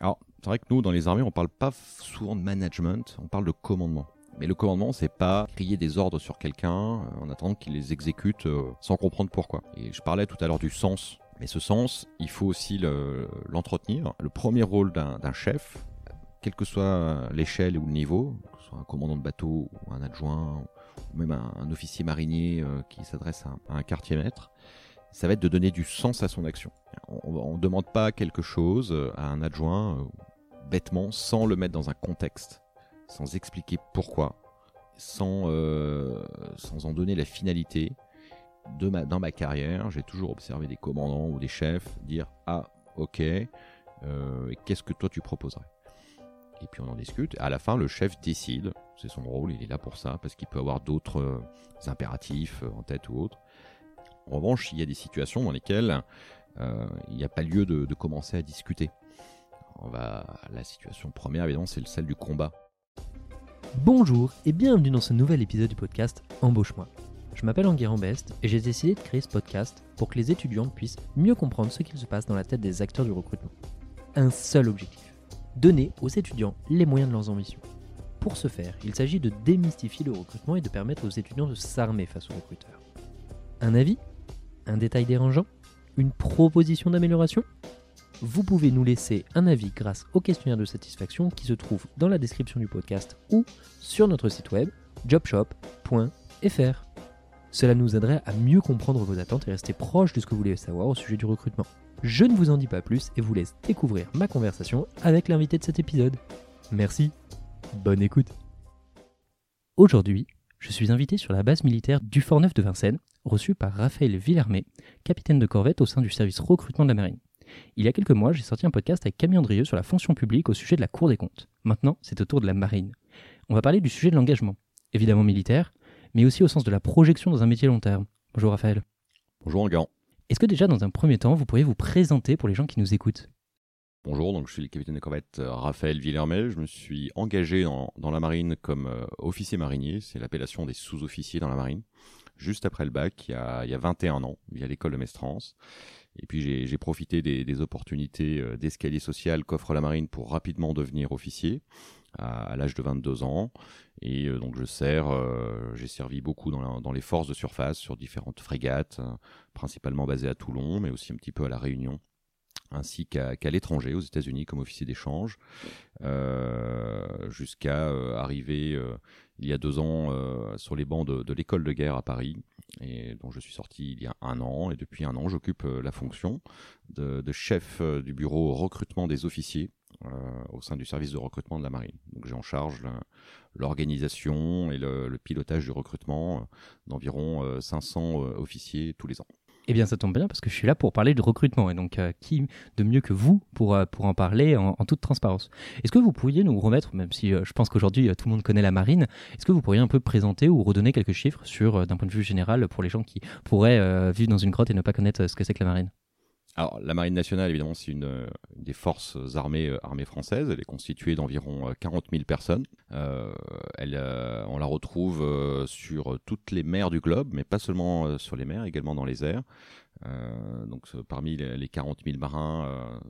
c'est vrai que nous, dans les armées, on parle pas souvent de management, on parle de commandement. Mais le commandement, c'est pas crier des ordres sur quelqu'un euh, en attendant qu'il les exécute euh, sans comprendre pourquoi. Et je parlais tout à l'heure du sens. Mais ce sens, il faut aussi l'entretenir. Le, premier rôle d'un chef, quelle que soit l'échelle ou le niveau, que ce soit un commandant de bateau ou un adjoint, ou même un, officier marinier euh, qui s'adresse à, un quartier maître, ça va être de donner du sens à son action. On ne demande pas quelque chose à un adjoint bêtement sans le mettre dans un contexte sans expliquer pourquoi, sans, euh, sans en donner la finalité. Dans ma carrière, j'ai toujours observé des commandants ou des chefs dire Ah, ok, euh, qu'est-ce que toi tu proposerais? Et puis on en discute. À la fin, le chef décide, c'est son rôle, il est là pour ça, parce qu'il peut avoir d'autres euh, impératifs en tête ou autre. En revanche, il y a des situations dans lesquelles il n'y a pas lieu de, de, commencer à discuter. On va, la situation première, évidemment, c'est celle du combat. Bonjour et bienvenue dans ce nouvel épisode du podcast Embauche-moi. Je m'appelle Enguerrand Best et j'ai décidé de créer ce podcast pour que les étudiants puissent mieux comprendre ce qu'il se passe dans la tête des acteurs du recrutement. Un seul objectif donner aux étudiants les moyens de leurs ambitions. Pour ce faire, il s'agit de démystifier le recrutement et de permettre aux étudiants de s'armer face aux recruteurs. Un avis Un détail dérangeant Une proposition d'amélioration vous pouvez nous laisser un avis grâce au questionnaire de satisfaction qui se trouve dans la description du podcast ou sur notre site web jobshop.fr. Cela nous aiderait à mieux comprendre vos attentes et rester proche de ce que vous voulez savoir au sujet du recrutement. Je ne vous en dis pas plus et vous laisse découvrir ma conversation avec l'invité de cet épisode. Merci, bonne écoute. Aujourd'hui, je suis invité sur la base militaire du Fort-Neuf de Vincennes, reçu par Raphaël Villermé, capitaine de corvette au sein du service recrutement de la marine. Il y a quelques mois, j'ai sorti un podcast avec Camille Andrieux sur la fonction publique au sujet de la Cour des comptes. Maintenant, c'est au tour de la marine. On va parler du sujet de l'engagement, évidemment militaire, mais aussi au sens de la projection dans un métier long terme. Bonjour Raphaël. Bonjour Enguerrand. Est-ce que déjà dans un premier temps, vous pourriez vous présenter pour les gens qui nous écoutent? Bonjour, donc je suis le capitaine de corvette euh, Raphaël Villermel. Je me suis engagé dans, la marine comme euh, officier marinier, c'est l'appellation des sous-officiers dans la marine, juste après le bac, il y a, il y a 21 ans, via l'école de Mestrance. Et puis j'ai profité des, opportunités euh, d'escalier social qu'offre la marine pour rapidement devenir officier à, l'âge de 22 ans. Et euh, donc je sers, euh, j'ai servi beaucoup dans, les forces de surface sur différentes frégates, principalement basées à Toulon, mais aussi un petit peu à la Réunion ainsi qu'à l'étranger, aux États-Unis, comme officier d'échange, jusqu'à arriver il y a deux ans sur les bancs de l'école de guerre à Paris, et dont je suis sorti il y a un an. Et depuis un an, j'occupe euh, la fonction de, chef euh, du bureau recrutement des officiers euh, au sein du service de recrutement de la marine. Donc j'ai en charge l'organisation et le, pilotage du recrutement d'environ 500 officiers tous les ans. Eh bien, ça tombe bien parce que je suis là pour parler de recrutement. Et donc, euh, qui de mieux que vous pour, euh, pour en parler en, toute transparence Est-ce que vous pourriez nous remettre, même si euh, je pense qu'aujourd'hui tout le monde connaît la marine, est-ce que vous pourriez un peu présenter ou redonner quelques chiffres sur, d'un point de vue général, pour les gens qui pourraient vivre dans une grotte et ne pas connaître ce que c'est que la marine? Alors, la Marine nationale, évidemment, c'est une, des forces armées, euh, armées françaises. Elle est constituée d'environ 40 euh, 000 personnes. Euh, elle, on la retrouve sur toutes les mers du globe, mais pas seulement sur les mers, également dans les airs. donc, parmi les, 40 000 marins,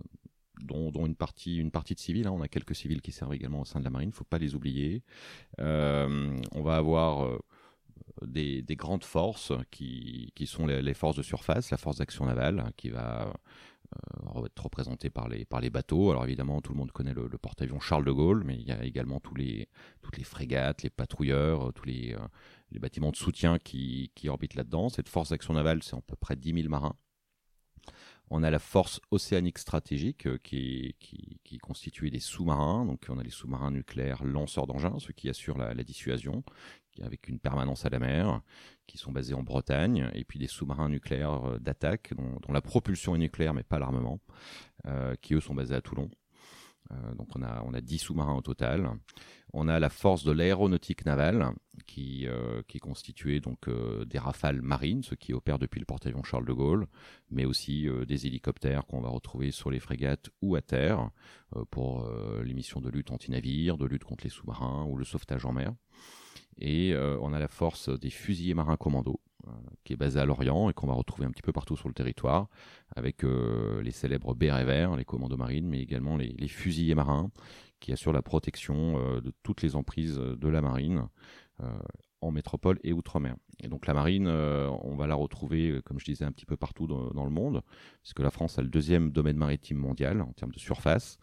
dont, dont, une partie, une partie de civils. Hein, on a quelques civils qui servent également au sein de la marine. Il ne faut pas les oublier. on va avoir des, grandes forces qui, sont les, forces de surface, la force d'action navale, hein, qui va euh, être représentée par les, par les bateaux. Alors évidemment, tout le monde connaît le, porte-avions Charles de Gaulle, mais il y a également tous les, toutes les frégates, les patrouilleurs, tous les, euh, les bâtiments de soutien qui, qui orbitent là-dedans. Cette force d'action navale, c'est à peu près 10 000 marins. On a la force océanique stratégique euh, qui, qui, des sous-marins. Donc on a les sous-marins nucléaires lanceurs d'engins, ceux qui assurent la, la, dissuasion, avec une permanence à la mer, qui sont basés en Bretagne, et puis des sous-marins nucléaires euh, d'attaque, dont, la propulsion est nucléaire mais pas l'armement, euh, qui eux sont basés à Toulon. Euh, donc on a, on a 10 sous-marins au total. On a la force de l'aéronautique navale qui, qui est constituée donc des rafales marines, ceux qui opèrent depuis le porte-avions Charles de Gaulle, mais aussi des hélicoptères qu'on va retrouver sur les frégates ou à terre pour les missions de lutte anti-navire, de lutte contre les sous-marins ou le sauvetage en mer. Et euh, on a la force des fusiliers marins commando, qui est basé à Lorient et qu'on va retrouver un petit peu partout sur le territoire, avec les célèbres bérets verts, les commandos marines, mais également les, fusiliers marins, qui assurent la protection de toutes les emprises de la marine en métropole et outre-mer. Et donc la marine, euh, on va la retrouver, euh, comme je disais, un petit peu partout dans, le monde, puisque la France a le deuxième domaine maritime mondial en termes de surface.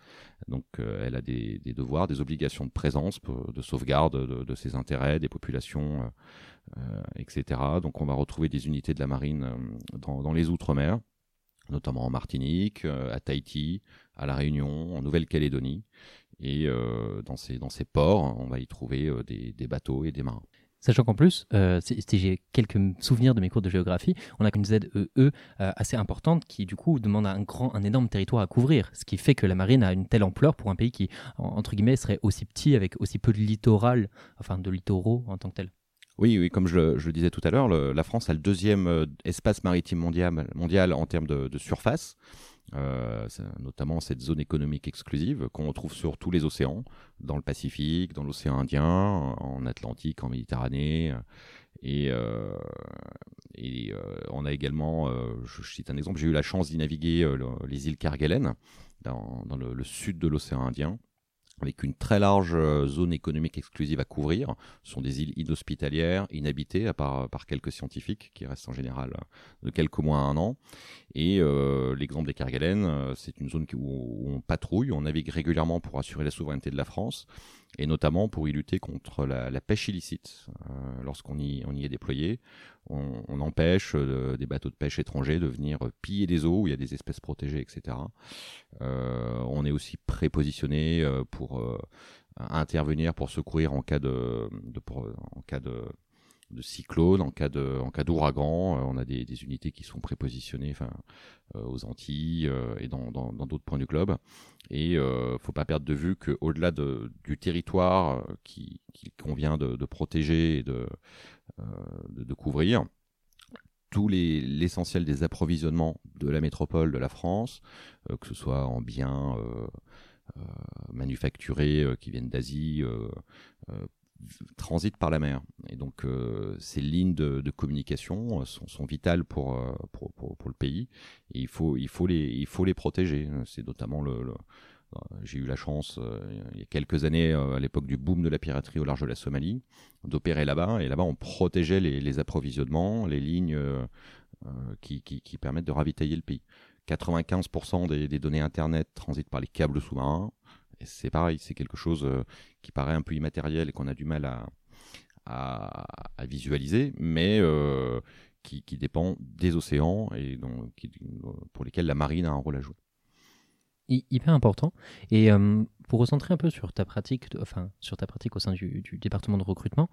Donc euh, elle a des, devoirs, des obligations de présence, de sauvegarde de, ses intérêts, des populations, etc. Donc on va retrouver des unités de la marine dans, les outre-mer notamment en Martinique, à Tahiti, à La Réunion, en Nouvelle-Calédonie. Et dans, ces, ports, on va y trouver des bateaux et des marins. Sachant qu'en plus, euh, j'ai quelques souvenirs de mes cours de géographie, on a une ZEE euh, assez importante qui du coup demande un grand, un énorme territoire à couvrir, ce qui fait que la marine a une telle ampleur pour un pays qui, entre guillemets, serait aussi petit avec aussi peu de littoral, enfin de littoraux en tant que tel. Oui, oui, comme je le, disais tout à l'heure, la France a le deuxième euh, espace maritime mondial, en termes de surface. Euh, notamment cette zone économique exclusive qu'on retrouve sur tous les océans, dans le Pacifique, dans l'océan Indien, en Atlantique, en Méditerranée. Et, et euh, on a également, je, cite un exemple, j'ai eu la chance d'y naviguer les îles Kerguelen, dans, le, sud de l'océan Indien avec une très large euh, zone économique exclusive à couvrir. Ce sont des îles inhospitalières, inhabitées, à part par quelques scientifiques, qui restent en général euh, de quelques mois à un an. Et l'exemple des Kerguelen, c'est une zone où on patrouille, on navigue régulièrement pour assurer la souveraineté de la France et notamment pour y lutter contre la, pêche illicite. Euh, lorsqu'on y, est déployé, on, empêche euh, des bateaux de pêche étrangers de venir piller des eaux où il y a des espèces protégées, etc. Euh, on est aussi prépositionné pour intervenir, pour secourir en cas de de cyclone, en cas d'ouragan, on a des, unités qui sont prépositionnées, enfin, aux Antilles et dans, d'autres points du globe. Et euh, faut pas perdre de vue qu'au-delà de, du territoire qu'il qui convient de, de, protéger et de, de, couvrir, tout l'essentiel des approvisionnements de la métropole de la France, que ce soit en biens manufacturés qui viennent d'Asie, transitent par la mer. Et donc, euh, ces lignes de, communication euh, sont, vitales pour, euh, pour, pour, le pays. Et il faut, il faut, les, il faut les protéger. C'est notamment le, j'ai eu la chance, il y a quelques années, à l'époque du boom de la piraterie au large de la Somalie, d'opérer là-bas. Et là-bas, on protégeait les, approvisionnements, les lignes qui, qui, permettent de ravitailler le pays. 95% des, des, données Internet transitent par les câbles sous-marins c'est pareil, c'est quelque chose euh, qui paraît un peu immatériel et qu'on a du mal à, à, visualiser, mais euh, qui, dépend des océans et donc, pour lesquels la marine a un rôle à jouer. Hyper important. Et euh, pour recentrer un peu sur ta pratique, enfin sur ta pratique au sein du, département de recrutement,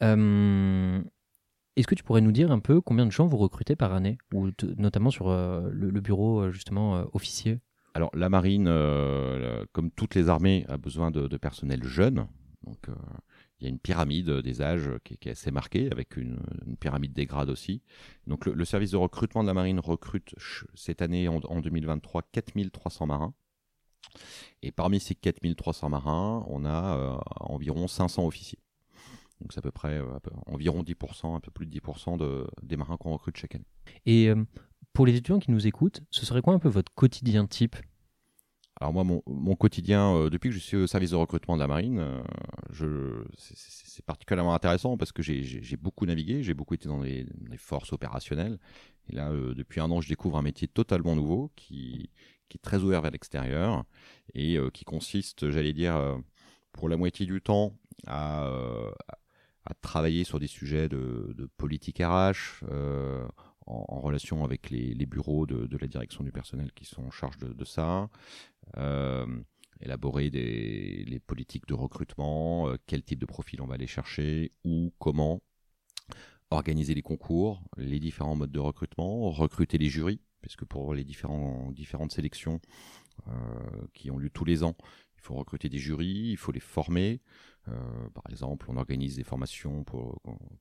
est-ce que tu pourrais nous dire un peu combien de gens vous recrutez par année, ou notamment sur le, bureau justement officier? Alors la marine, euh, comme toutes les armées, a besoin de, personnel jeune. Donc euh, il y a une pyramide des âges qui, est assez marquée, avec une, pyramide des grades aussi. Donc le, service de recrutement de la marine recrute cette année, en, 2023, 4300 marins. Et parmi ces 4300 marins, on a euh, environ 500 officiers. Donc c'est à peu près environ 10%, un peu plus de 10% de, des marins qu'on recrute chaque année. Et pour les étudiants qui nous écoutent, ce serait quoi un peu votre quotidien type? Alors moi, mon, quotidien, euh, depuis que je suis au service de recrutement de la marine, euh, c'est particulièrement intéressant parce que j'ai beaucoup navigué, j'ai beaucoup été dans les, forces opérationnelles. Et là, euh, depuis un an, je découvre un métier totalement nouveau qui, est très ouvert vers l'extérieur et qui consiste, j'allais dire, pour la moitié du temps, à, travailler sur des sujets de, politique RH, en, relation avec les, bureaux de, la direction du personnel qui sont en charge de, ça, euh, élaborer des, les politiques de recrutement, euh, quel type de profil on va aller chercher, où, comment, organiser les concours, les différents modes de recrutement, recruter les jurys, puisque pour les différentes sélections euh, qui ont lieu tous les ans, il faut recruter des jurys, il faut les former. Euh, par exemple, on organise des formations pour,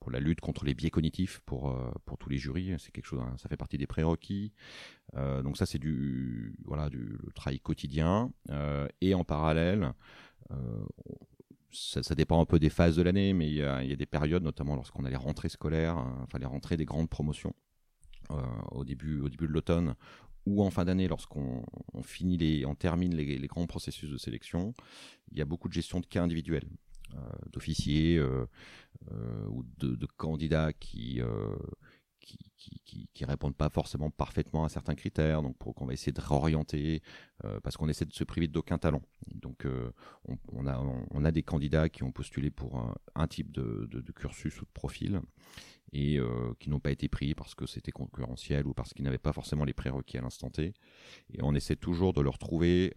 la lutte contre les biais cognitifs pour, euh, tous les jurys. C'est quelque chose, hein, ça fait partie des prérequis. Euh, donc ça, c'est du voilà du travail quotidien. et en parallèle, ça, dépend un peu des phases de l'année, mais il y, a, des périodes, notamment lorsqu'on a les rentrées scolaires, enfin les rentrées des grandes promotions au, début, au début de l'automne, ou en fin d'année, lorsqu'on finit les, on termine les, grands processus de sélection, il y a beaucoup de gestion de cas individuels, d'officiers ou de, candidats qui qui, qui, répondent pas forcément parfaitement à certains critères, donc pour qu'on va essayer de réorienter, euh, parce qu'on essaie de se priver d'aucun talent. Donc euh, on, a, on, a des candidats qui ont postulé pour un, type de, cursus ou de profil et euh, qui n'ont pas été pris parce que c'était concurrentiel ou parce qu'ils n'avaient pas forcément les prérequis à l'instant T. Et on essaie toujours de leur trouver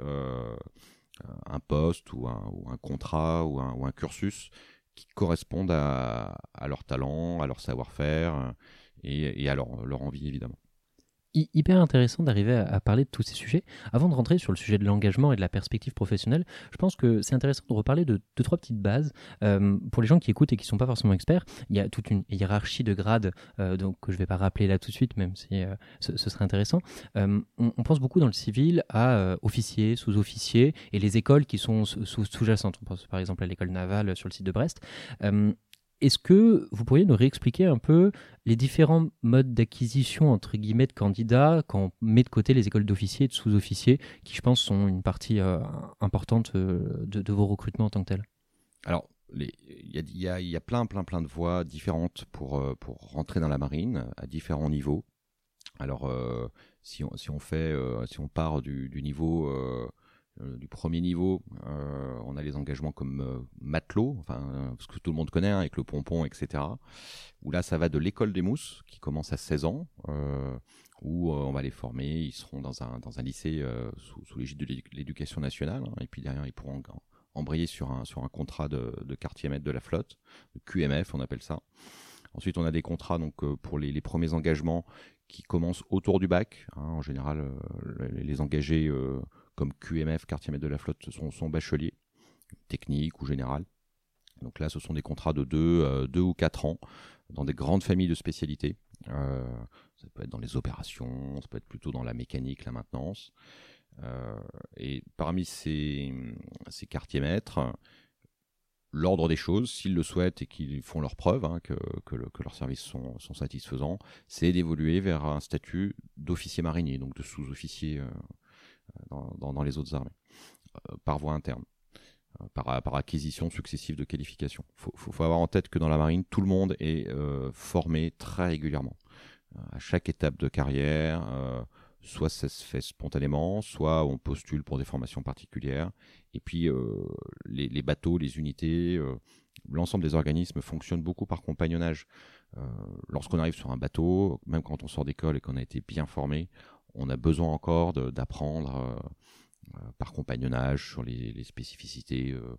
un poste ou un, contrat ou un, cursus qui correspondent à, à leur talent, à leur savoir-faire et, à leur, envie évidemment hyper intéressant d'arriver à, parler de tous ces sujets. Avant de rentrer sur le sujet de l'engagement et de la perspective professionnelle, je pense que c'est intéressant de reparler de deux, trois petites bases. Euh, pour les gens qui écoutent et qui ne sont pas forcément experts, il y a toute une hiérarchie de grades euh, donc, que je ne vais pas rappeler là tout de suite, même si euh, ce, serait intéressant. On, on, pense beaucoup dans le civil à officiers, sous-officiers et les écoles qui sont sous-jacentes. on pense par exemple à l'école navale sur le site de Brest. Est-ce que vous pourriez nous réexpliquer un peu les différents modes d'acquisition entre guillemets de candidats quand on met de côté les écoles d'officiers et de sous-officiers, qui je pense sont une partie euh, importante euh, de, vos recrutements en tant que tel Alors, il y, a plein, plein, plein de voies différentes pour, euh, rentrer dans la marine à différents niveaux. Alors, si, on, fait, si on part du, niveau du premier niveau, euh, on a les engagements comme euh, matelot, enfin, ce que tout le monde connaît, hein, avec le pompon, etc. Où là, ça va de l'école des mousses, qui commence à 16 ans, où on va les former, ils seront dans un, dans un lycée sous, l'égide de l'éducation nationale, hein, et puis derrière, ils pourront embrayer sur un, sur un contrat de, quartier maître de la flotte, QMF, on appelle ça. Ensuite, on a des contrats donc pour les, premiers engagements qui commencent autour du bac. Hein, en général, les engagés comme QMF, quartier maître de la flotte, sont, sont bacheliers, techniques ou général. Donc là, ce sont des contrats de 2 euh, deux, ou 4 ans dans des grandes familles de spécialités. Euh, ça peut être dans les opérations, ça peut être plutôt dans la mécanique, la maintenance. Euh, et parmi ces, ces quartiers maîtres, l'ordre des choses, s'ils le souhaitent et qu'ils font leur preuve, hein, que, que, leurs services sont, sont satisfaisants, c'est d'évoluer vers un statut d'officier marinier, donc de sous-officier dans, les autres armées, euh, par voie interne. Euh, par, par, acquisition successive de qualifications. Il faut, avoir en tête que dans la marine, tout le monde est euh, formé très régulièrement. à chaque étape de carrière, soit ça se fait spontanément, soit on postule pour des formations particulières. Et puis les, bateaux, les unités, l'ensemble des organismes fonctionnent beaucoup par compagnonnage. Lorsqu'on arrive sur un bateau, même quand on sort d'école et qu'on a été bien formé, on a besoin encore d'apprendre euh, euh, par compagnonnage sur les, spécificités euh,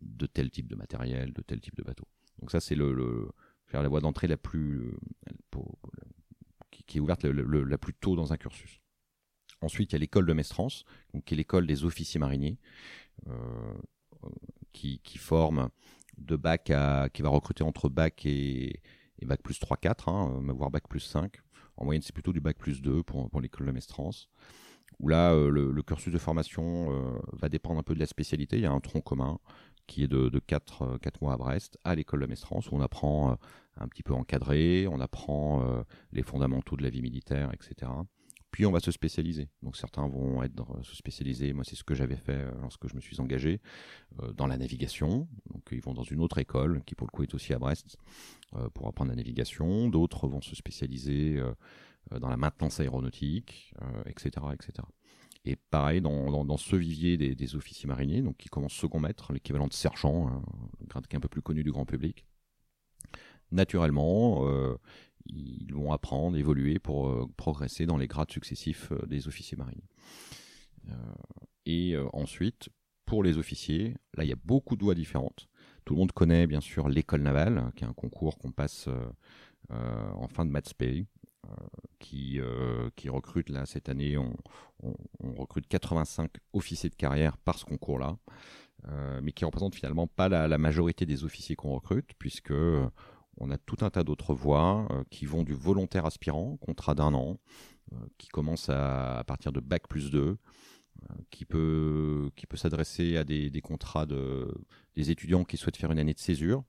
de tel type de matériel, de tel type de bateau. Donc ça, c'est le, la voie d'entrée la plus qui, est ouverte la plus tôt dans un cursus. Ensuite, il y a l'école de Mestrance, qui est l'école des officiers mariniers, qui, forme de bac à, qui va recruter entre bac et, bac plus 3-4, hein, voire bac plus 5. En moyenne, c'est plutôt du bac plus 2 pour, l'école de Mestrance. Où là, euh, le, cursus de formation euh, va dépendre un peu de la spécialité. Il y a un tronc commun qui est de, de 4, euh, mois à Brest, à l'école de Mestrance, où on apprend un petit peu encadré, on apprend les fondamentaux de la vie militaire, etc. Puis on va se spécialiser. Donc certains vont être se spécialiser. Moi, c'est ce que j'avais fait lorsque je me suis engagé dans la navigation. Donc ils vont dans une autre école qui pour le coup est aussi à Brest pour apprendre la navigation. D'autres vont se spécialiser dans la maintenance aéronautique, etc., etc. Et pareil, dans, dans, ce vivier des, officiers mariniers, donc qui commence second maître, l'équivalent de sergent, un grade qui est un peu plus connu du grand public, naturellement, ils vont apprendre, évoluer pour euh, progresser dans les grades successifs euh, des officiers mariniers. Euh, et ensuite, pour les officiers, là il y a beaucoup de voies différentes. Tout le monde connaît bien sûr l'école navale, qui est un concours qu'on passe en fin de maths qui, qui recrute là cette année, on, recrute 85 officiers de carrière par ce concours-là, mais qui représente finalement pas la majorité des officiers qu'on recrute, puisque on a tout un tas d'autres voies euh, qui vont du volontaire aspirant, contrat d'un an, euh, qui commence à, partir de bac plus 2, qui peut, qui peut s'adresser à des, contrats de, des étudiants qui souhaitent faire une année de césure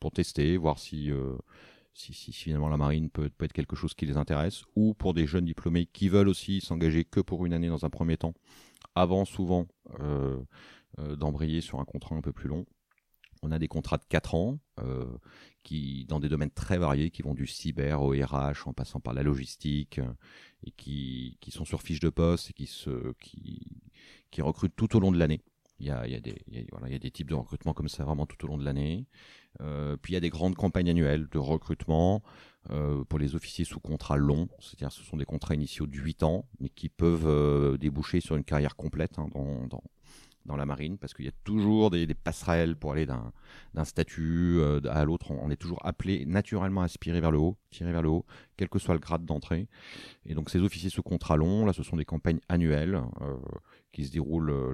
pour tester, voir si, finalement la marine peut, être quelque chose qui les intéresse, ou pour des jeunes diplômés qui veulent aussi s'engager que pour une année dans un premier temps, avant souvent euh, euh, d'embrayer sur un contrat un peu plus long. On a des contrats de 4 ans euh, qui, dans des domaines très variés qui vont du cyber au RH en passant par la logistique et qui, sont sur fiche de poste et qui, recrutent tout au long de l'année. Il y, a, des, types de recrutement comme ça vraiment tout au long de l'année. Euh, puis il y a des grandes campagnes annuelles de recrutement euh, pour les officiers sous contrat long, c'est-à-dire ce sont des contrats initiaux de 8 ans, mais qui peuvent euh, déboucher sur une carrière complète hein, dans, la marine, parce qu'il y a toujours des, passerelles pour aller d'un statut euh, à l'autre. On, est toujours appelé naturellement à aspirer vers le haut, tirer vers le haut, quel que soit le grade d'entrée. Et donc ces officiers sous contrat long, là, ce sont des campagnes annuelles euh, qui se déroulent, euh,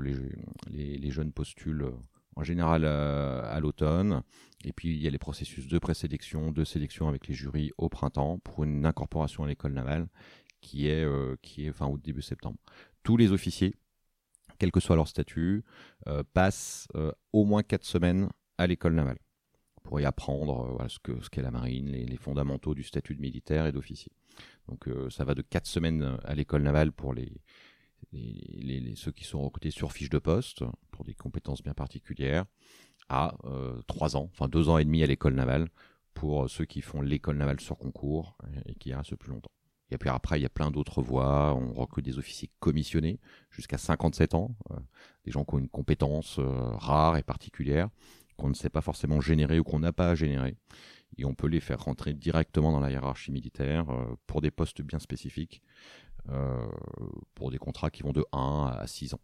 les, jeunes postulent en général à l'automne. Et puis il y a les processus de présélection, de sélection avec les jurys au printemps pour une incorporation à l'école navale qui est, qui est fin août, début septembre. Tous les officiers, quel que soit leur statut, euh, passent euh, au moins quatre semaines à l'école navale pour y apprendre euh, ce qu'est ce la marine, les, fondamentaux du statut de militaire et d'officier. Donc ça va de quatre semaines à l'école navale pour ceux qui sont recrutés sur fiche de poste pour des compétences bien particulières à euh, 3 ans, enfin 2 ans et demi à l'école navale pour ceux qui font l'école navale sur concours et qui restent plus longtemps. Et puis après, il y a plein d'autres voies. On recrute des officiers commissionnés jusqu'à 57 ans, euh, des gens qui ont une compétence euh, rare et particulière qu'on ne sait pas forcément générer ou qu'on n'a pas à générer. Et on peut les faire rentrer directement dans la hiérarchie militaire euh, pour des postes bien spécifiques, pour des contrats qui vont de 1 à 6 ans.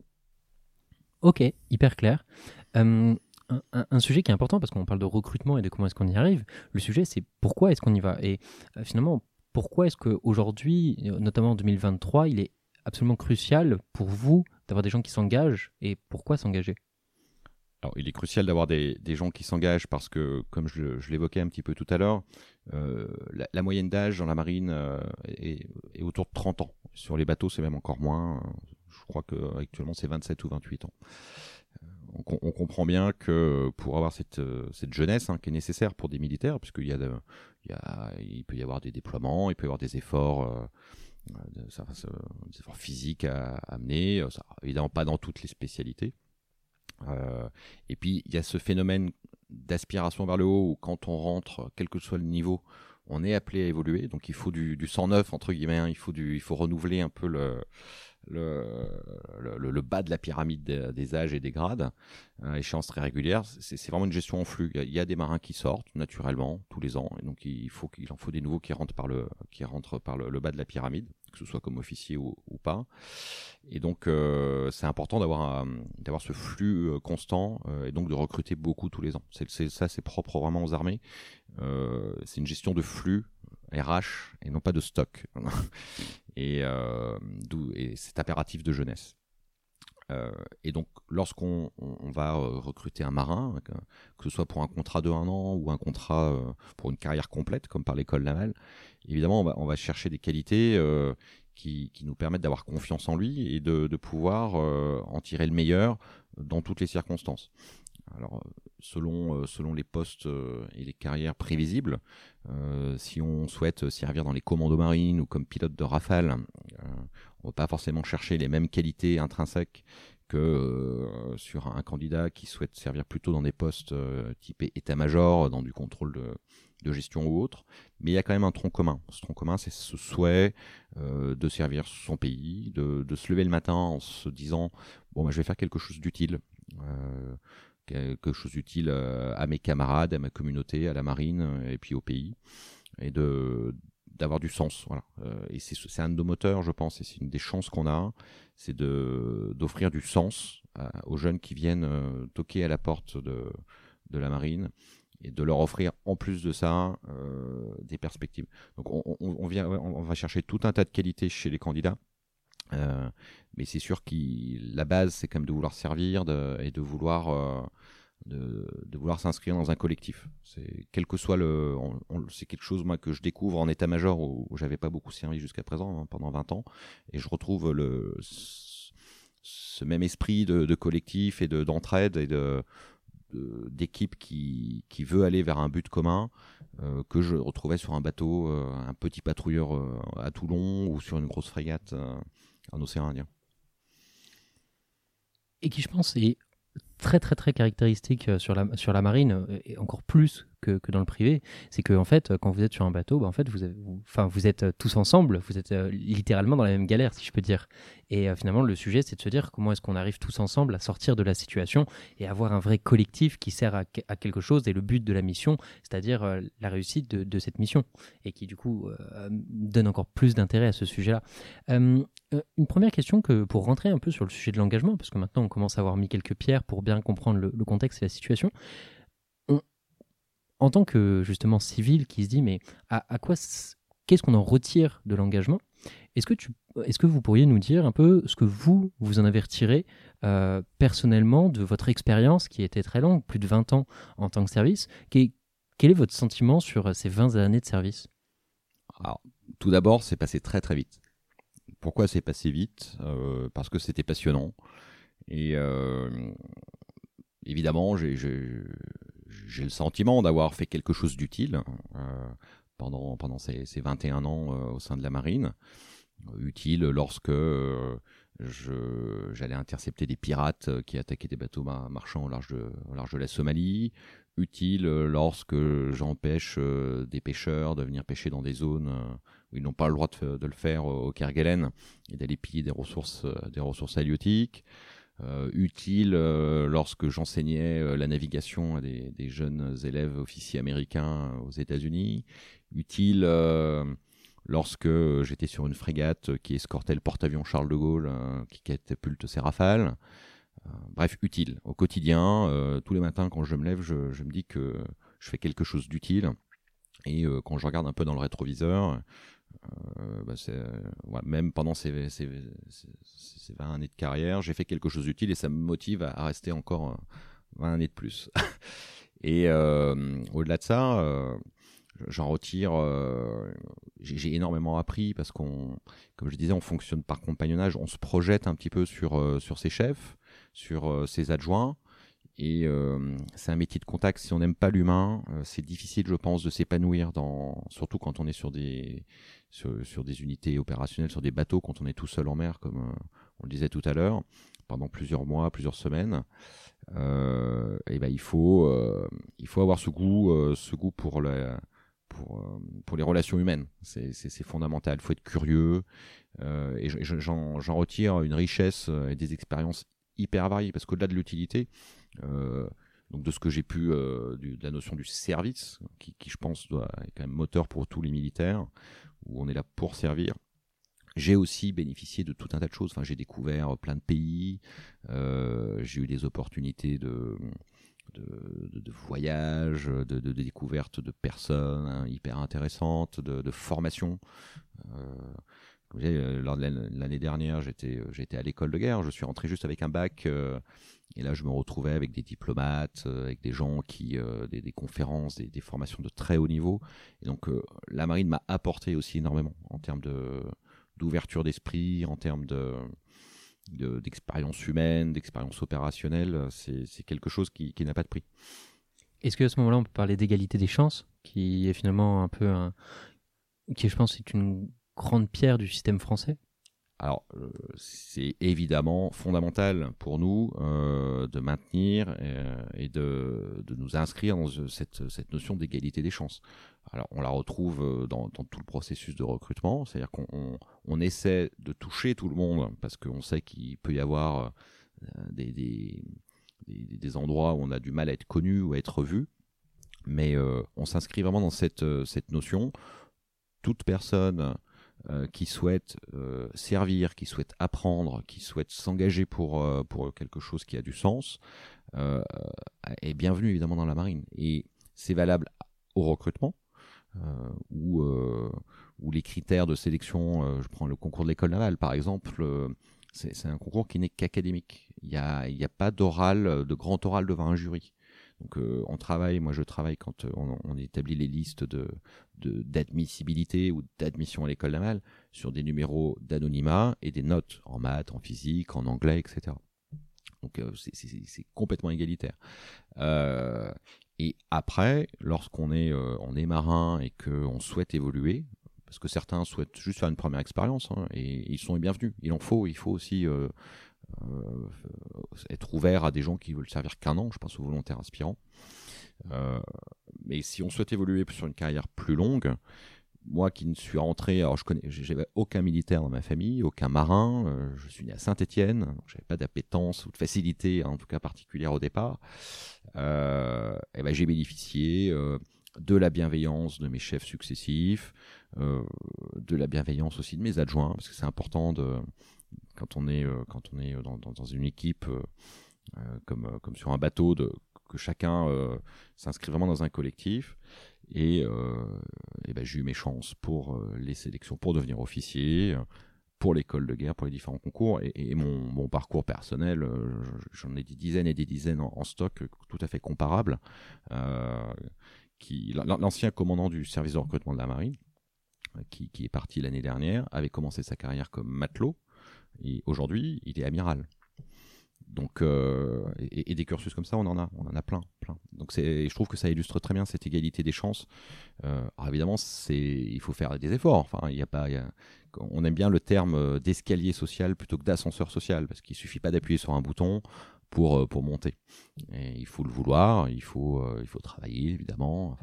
Ok, hyper clair. Euh, un, sujet qui est important parce qu'on parle de recrutement et de comment est-ce qu'on y arrive. Le sujet, c'est pourquoi est-ce qu'on y va? Et finalement, pourquoi est-ce qu'aujourd'hui, notamment en 2023, il est absolument crucial pour vous d'avoir des gens qui s'engagent et pourquoi s'engager? Alors, il est crucial d'avoir des, des, gens qui s'engagent parce que, comme je, l'évoquais un petit peu tout à l'heure, euh, la, la, moyenne d'âge dans la marine euh, est, est, autour de 30 ans. Sur les bateaux, c'est même encore moins. Je crois qu'actuellement, c'est 27 ou 28 ans. On, comprend bien que pour avoir cette, cette jeunesse hein, qui est nécessaire pour des militaires, puisqu'il y a, il, peut y avoir des déploiements, il peut y avoir des efforts. Euh, efforts physiques à, à mener, ça, évidemment pas dans toutes les spécialités. Euh, et puis il y a ce phénomène d'aspiration vers le haut où quand on rentre, quel que soit le niveau, on est appelé à évoluer. Donc il faut du, du 109 entre guillemets, hein, il faut du, il faut renouveler un peu le, le, le, bas de la pyramide des, âges et des grades, euh, échéance très régulière. C'est vraiment une gestion en flux. Il y, a, des marins qui sortent naturellement tous les ans, et donc il faut qu'il en faut des nouveaux qui rentrent par le qui rentrent par le, bas de la pyramide, que ce soit comme officier ou, pas. Et donc euh, c'est important d'avoir ce flux euh, constant euh, et donc de recruter beaucoup tous les ans. C'est ça, c'est propre vraiment aux armées. C'est une gestion de flux RH et non pas de stock. et, euh, et cet impératif de jeunesse. Euh, et donc, lorsqu'on on va recruter un marin, que, ce soit pour un contrat de un an ou un contrat euh, pour une carrière complète, comme par l'école navale, évidemment, on va, chercher des qualités euh, qui, nous permettent d'avoir confiance en lui et de, pouvoir euh, en tirer le meilleur dans toutes les circonstances. Alors, selon, euh, selon les postes euh, et les carrières prévisibles, euh, si on souhaite servir dans les commandos marines ou comme pilote de rafale, on ne va pas forcément chercher les mêmes qualités intrinsèques que sur un candidat qui souhaite servir plutôt dans des postes typés état-major, dans du contrôle de, de gestion ou autre, mais il y a quand même un tronc commun. Ce tronc commun, c'est ce souhait euh, de servir son pays, de, se lever le matin en se disant bon, bah, je vais faire quelque chose d'utile. Euh, quelque chose d'utile à mes camarades, à ma communauté, à la marine et puis au pays, et de d'avoir du sens. Voilà. et c'est un de nos moteurs, je pense, et c'est une des chances qu'on a, c'est de d'offrir du sens aux jeunes qui viennent toquer à la porte de, de la marine et de leur offrir en plus de ça euh, des perspectives. Donc on, vient, on va chercher tout un tas de qualités chez les candidats. Euh, mais c'est sûr que la base, c'est quand même de vouloir servir de, et de vouloir, euh, de, de, vouloir s'inscrire dans un collectif. C'est quel que soit le, c'est quelque chose moi que je découvre en état-major où, où j'avais pas beaucoup servi jusqu'à présent hein, pendant 20 ans, et je retrouve le ce même esprit de, collectif et d'entraide et de d'équipe qui, veut aller vers un but commun que je retrouvais sur un bateau, un petit patrouilleur à Toulon ou sur une grosse frégate en océan Indien. Et qui, je pense, est très très très caractéristique sur la marine, et encore plus que, dans le privé, c'est que en fait, quand vous êtes sur un bateau, bah, en fait, vous, êtes tous ensemble, vous êtes euh, littéralement dans la même galère, si je peux dire. Et euh, finalement, le sujet, c'est de se dire comment est-ce qu'on arrive tous ensemble à sortir de la situation et avoir un vrai collectif qui sert à, quelque chose et le but de la mission, c'est-à-dire euh, la réussite de, cette mission et qui du coup donne encore plus d'intérêt à ce sujet-là. une première question que pour rentrer un peu sur le sujet de l'engagement, parce que maintenant on commence à avoir mis quelques pierres pour bien comprendre le contexte et la situation en tant que justement civil qui se dit mais à, quoi qu'est-ce qu'on en retire de l'engagement? Est-ce que tu est-ce que vous pourriez nous dire un peu ce que vous vous en avez retiré euh, personnellement de votre expérience qui était très longue, plus de 20 ans en tant que service? Quel est votre sentiment sur ces 20 années de service? Tout d'abord, c'est passé très très vite. Pourquoi c'est passé vite? Euh, Parce que c'était passionnant. Et euh, évidemment, j'ai j'ai le sentiment d'avoir fait quelque chose d'utile euh, pendant, pendant ces, ces 21 ans euh, au sein de la marine. Utile lorsque euh, j'allais intercepter des pirates qui attaquaient des bateaux marchands au large de, au large la Somalie. Utile lorsque j'empêche des pêcheurs de venir pêcher dans des zones où ils n'ont pas le droit de, de le faire au Kerguelen et d'aller piller des ressources, des ressources halieutiques. Euh, utile euh, lorsque j'enseignais euh, la navigation à des, jeunes élèves officiers américains aux États-Unis, utile lorsque j'étais sur une frégate qui escortait le porte-avions Charles de Gaulle, qui catapulte ses rafales. bref, utile. Au quotidien, tous les matins quand je me lève, je, me dis que je fais quelque chose d'utile. Et quand je regarde un peu dans le rétroviseur, bah, euh, même pendant ces, ces, 20 années de carrière, j'ai fait quelque chose d'utile et ça me motive à, rester encore 20 années de plus. et euh, au-delà de ça, j'en retire, j'ai énormément appris parce qu'on, comme je disais, on fonctionne par compagnonnage, on se projette un petit peu sur, sur ses chefs, sur ses adjoints. Et c'est un métier de contact. Si on n'aime pas l'humain, c'est difficile, je pense, de s'épanouir, dans... surtout quand on est sur des, sur, des unités opérationnelles, sur des bateaux, quand on est tout seul en mer, comme euh, on le disait tout à l'heure, pendant plusieurs mois, plusieurs semaines. Euh, et ben il faut euh, il faut avoir ce goût ce goût pour pour, pour les relations humaines. C'est fondamental. Il faut être curieux. et j'en retire une richesse et des expériences hyper variées parce qu'au-delà de l'utilité, donc de ce que j'ai pu, de la notion du service, qui, je pense doit être quand même moteur pour tous les militaires, où on est là pour servir. J'ai aussi bénéficié de tout un tas de choses. Enfin, j'ai découvert plein de pays. Euh, j'ai eu des opportunités de, de, de, voyage, de, de, découverte de personnes hein, hyper intéressantes, de, formation. Euh, lors de l'année dernière, j'étais, j'étais à l'école de guerre. Je suis rentré juste avec un bac. Euh, et là, je me retrouvais avec des diplomates, euh, avec des gens qui, euh, des, conférences, des, formations de très haut niveau. Et donc, euh, la marine m'a apporté aussi énormément en termes de d'ouverture d'esprit, en termes de d'expérience humaine, d'expérience opérationnelle. C'est quelque chose qui, qui n'a pas de prix. Est-ce qu'à ce, moment-là, on peut parler d'égalité des chances, qui est finalement un peu un, qui, je pense, est une grande pierre du système français? Alors, euh, c'est évidemment fondamental pour nous euh, de maintenir euh, et de, nous inscrire dans cette, notion d'égalité des chances. Alors, on la retrouve dans, tout le processus de recrutement, c'est-à-dire qu'on essaie de toucher tout le monde parce qu'on sait qu'il peut y avoir des, endroits où on a du mal à être connu ou à être vu, mais on s'inscrit vraiment dans cette, cette notion. Toute personne euh, qui souhaitent euh, servir, qui souhaitent apprendre, qui souhaitent s'engager pour, euh, pour quelque chose qui a du sens, est bienvenue évidemment dans la marine. Et c'est valable au recrutement, où, où les critères de sélection, je prends le concours de l'école navale par exemple, c'est un concours qui n'est qu'académique. Il n'y a, a pas d'oral, de grand oral devant un jury. Donc on travaille, moi je travaille quand on, établit les listes de d'admissibilité ou d'admission à l'école d'amal sur des numéros d'anonymat et des notes en maths, en physique, en anglais, etc. Donc c'est complètement égalitaire. et après, lorsqu'on est, est marin et qu'on souhaite évoluer, parce que certains souhaitent juste faire une première expérience, hein, et ils sont les bienvenus. Il en faut, il faut aussi euh, euh, être ouvert à des gens qui veulent servir qu'un an, je pense aux volontaires aspirants. Euh, mais si on souhaite évoluer sur une carrière plus longue, moi qui ne suis rentré, alors je connais, j'avais aucun militaire dans ma famille, aucun marin, je suis né à Saint-Étienne, donc j'avais pas d'appétence ou de facilité, en tout cas particulière au départ. et ben j'ai bénéficié de la bienveillance de mes chefs successifs, euh, de la bienveillance aussi de mes adjoints, parce que c'est important de, quand on est, euh, quand on est dans, dans, une équipe euh, comme, comme sur un bateau, que chacun s'inscrit vraiment dans un collectif. Et, ben, j'ai eu mes chances pour les sélections pour devenir officier, pour l'école de guerre, pour les différents concours. Et, mon, parcours personnel, j'en ai des dizaines et des dizaines en, stock tout à fait comparables. qui L'ancien commandant du service de recrutement de la marine, qui, est parti l'année dernière, avait commencé sa carrière comme matelot, aujourd'hui, il est amiral. Donc, euh, et, des cursus comme ça, on en a, on en a plein, plein. Donc, je trouve que ça illustre très bien cette égalité des chances. Euh, alors évidemment, c'est, il faut faire des efforts. Enfin, il y a pas, on aime bien le terme euh, d'escalier social plutôt que d'ascenseur social, parce qu'il suffit pas d'appuyer sur un bouton pour pour monter. Il faut le vouloir, il faut il faut travailler évidemment.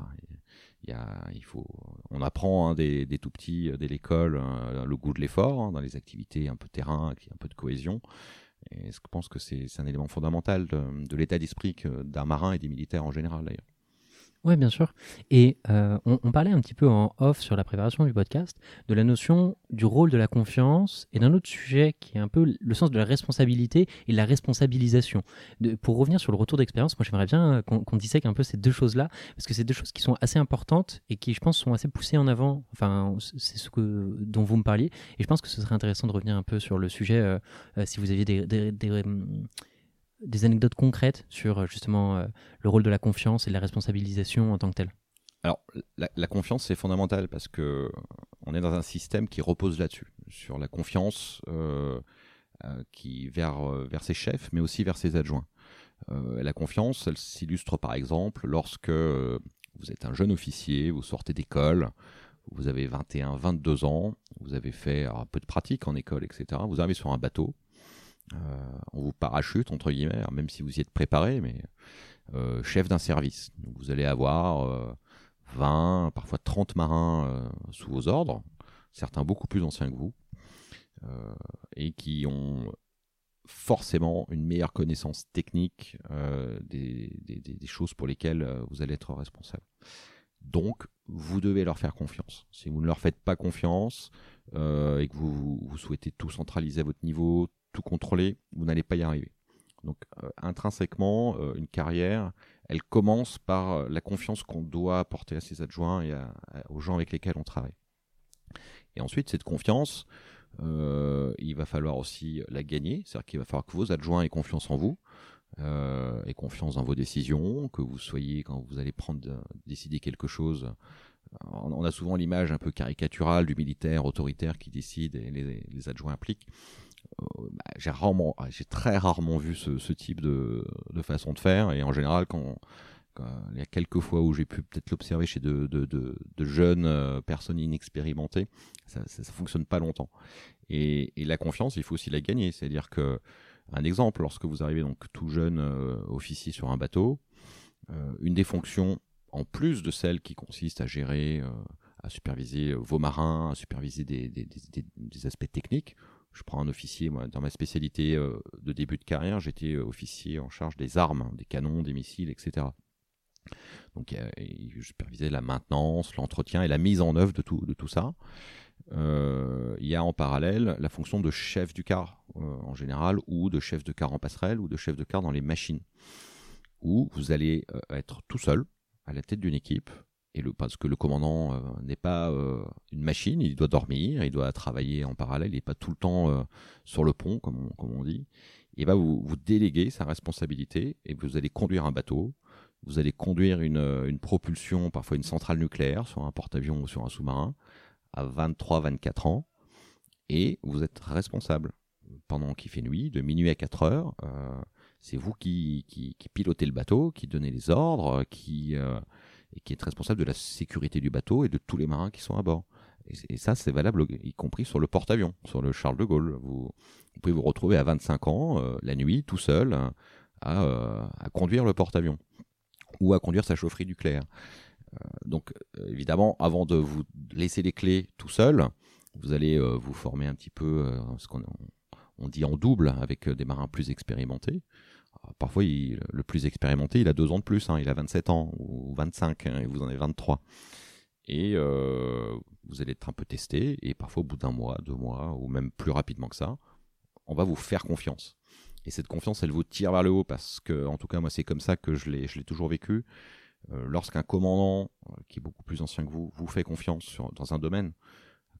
Il, faut, on apprend hein, des, tout petits, euh, dès l'école, euh, le goût de l'effort, hein, dans les activités un peu terrain, un peu de cohésion. Et je pense que c'est un élément fondamental de, de l'état d'esprit d'un marin et des militaires en général d'ailleurs. Oui, bien sûr. Et euh, on, parlait un petit peu en off sur la préparation du podcast de la notion du rôle de la confiance et d'un autre sujet qui est un peu le sens de la responsabilité et la responsabilisation. pour revenir sur le retour d'expérience, moi j'aimerais bien qu'on dissèque un peu ces deux choses-là parce que c'est deux choses qui sont assez importantes et qui, je pense, sont assez poussées en avant. Enfin, c'est ce que, dont vous me parliez. Et je pense que ce serait intéressant de revenir un peu sur le sujet euh, euh, si vous aviez des, hum, des anecdotes concrètes sur euh, justement euh, le rôle de la confiance et de la responsabilisation en tant que tel alors, la, confiance, c'est fondamental parce que on est dans un système qui repose là-dessus, sur la confiance euh, qui vers, vers ses chefs, mais aussi vers ses adjoints. la confiance, elle s'illustre par exemple lorsque vous êtes un jeune officier, vous sortez d'école, vous avez 21, 22 ans, vous avez fait un peu de pratique en école, etc. Vous arrivez sur un bateau, euh, on vous parachute, entre guillemets, même si vous y êtes préparé, mais euh, chef d'un service. vous allez avoir 20, euh, parfois 30 marins sous vos ordres, certains beaucoup plus anciens que vous, et qui ont forcément une meilleure connaissance technique des, choses pour lesquelles vous allez être responsable. Donc, vous devez leur faire confiance. Si vous ne leur faites pas confiance et que vous souhaitez tout centraliser à votre niveau, tout contrôler, vous n'allez pas y arriver. Donc euh, intrinsèquement, euh, une carrière, elle commence par euh, la confiance qu'on doit apporter à ses adjoints et aux gens avec lesquels on travaille. Et ensuite, cette confiance, il va falloir aussi la gagner, c'est-à-dire qu'il va falloir que vos adjoints aient confiance en vous, aient confiance dans vos décisions, que vous soyez, quand vous allez prendre, décider quelque chose, on a souvent l'image un peu caricaturale du militaire autoritaire qui décide et les adjoints appliquent. Euh, bah, j'ai rarement, ah, j'ai très rarement vu ce, type de, façon de faire. Et en général, quand, il y a quelques fois où j'ai pu peut-être l'observer chez de, jeunes euh, personnes inexpérimentées, ça, ne fonctionne pas longtemps. Et, la confiance, il faut aussi la gagner. C'est-à-dire que, un exemple, lorsque vous arrivez donc tout jeune euh, officier sur un bateau, une des fonctions, en plus de celle qui consiste à gérer, à superviser vos marins, à superviser des aspects techniques, je prends un officier, dans ma spécialité euh, de début de carrière, j'étais euh, officier en charge des armes, des canons, des missiles, etc. Donc je supervisais la maintenance, l'entretien et la mise en œuvre de tout, ça. Euh, il y a en parallèle la fonction de chef du car en général, ou de chef de car en passerelle, ou de chef de car dans les machines, où vous allez être tout seul à la tête d'une équipe et le, parce que le commandant euh, n'est pas euh, une machine, il doit dormir, il doit travailler en parallèle, il n'est pas tout le temps euh, sur le pont, comme on, dit. Et va vous, vous déléguez sa responsabilité et vous allez conduire un bateau vous allez conduire une, une propulsion, parfois une centrale nucléaire, sur un porte-avions ou sur un sous-marin, à 23-24 ans, et vous êtes responsable pendant qu'il fait nuit, de minuit à 4 heures. C'est vous qui, qui, pilotez le bateau, qui donnez les ordres, qui, et qui êtes responsable de la sécurité du bateau et de tous les marins qui sont à bord. Et, ça, c'est valable y compris sur le porte-avions, sur le Charles de Gaulle. Vous, pouvez vous retrouver à 25 ans, euh, la nuit, tout seul, à, à conduire le porte-avions ou à conduire sa chaufferie nucléaire. donc, évidemment, avant de vous laisser les clés tout seul, vous allez vous former un petit peu ce qu'on on dit en double avec des marins plus expérimentés. Parfois, le plus expérimenté, il a deux ans de plus, hein. il a 27 ans ou 25, hein, et vous en avez 23. Et euh, vous allez être un peu testé, et parfois au bout d'un mois, deux mois, ou même plus rapidement que ça, on va vous faire confiance. Et cette confiance, elle vous tire vers le haut, parce que, en tout cas, moi, c'est comme ça que je l'ai, toujours vécu. Euh, lorsqu'un commandant, euh, qui est beaucoup plus ancien que vous, vous fait confiance dans un domaine,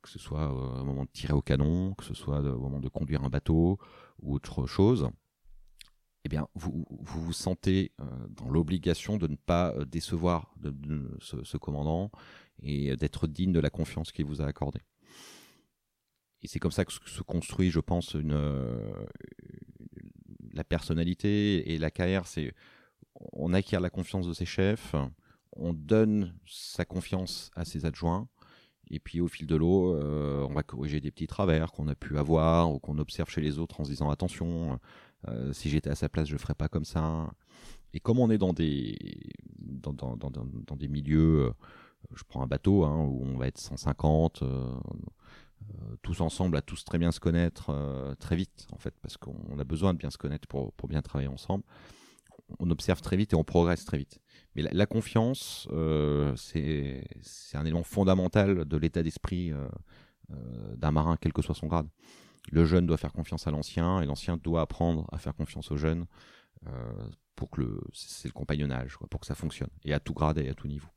que ce soit au moment de tirer au canon, que ce soit au moment de conduire un bateau ou autre chose, eh bien, vous vous, sentez euh, dans l'obligation de ne pas euh, décevoir ce, commandant et d'être digne de la confiance qu'il vous a accordée. Et c'est comme ça que se construit, je pense, euh, la personnalité et la carrière. C'est on acquiert la confiance de ses chefs, on donne sa confiance à ses adjoints, et puis au fil de l'eau, on va corriger des petits travers qu'on a pu avoir ou qu'on observe chez les autres en se disant attention, euh, si j'étais à sa place, je ferais pas comme ça. Et comme on est dans des, dans, des milieux, euh, je prends un bateau hein, où on va être 150, euh, tous ensemble, à tous très bien se connaître très vite, en fait, parce qu'on a besoin de bien se connaître pour bien travailler ensemble. On observe très vite et on progresse très vite. Mais la, confiance, c'est un élément fondamental de l'état d'esprit d'un marin, quel que soit son grade le jeune doit faire confiance à l'ancien et l'ancien doit apprendre à faire confiance au jeune euh, pour que le c'est le compagnonnage pour que ça fonctionne. Et à tout grade et à tout niveau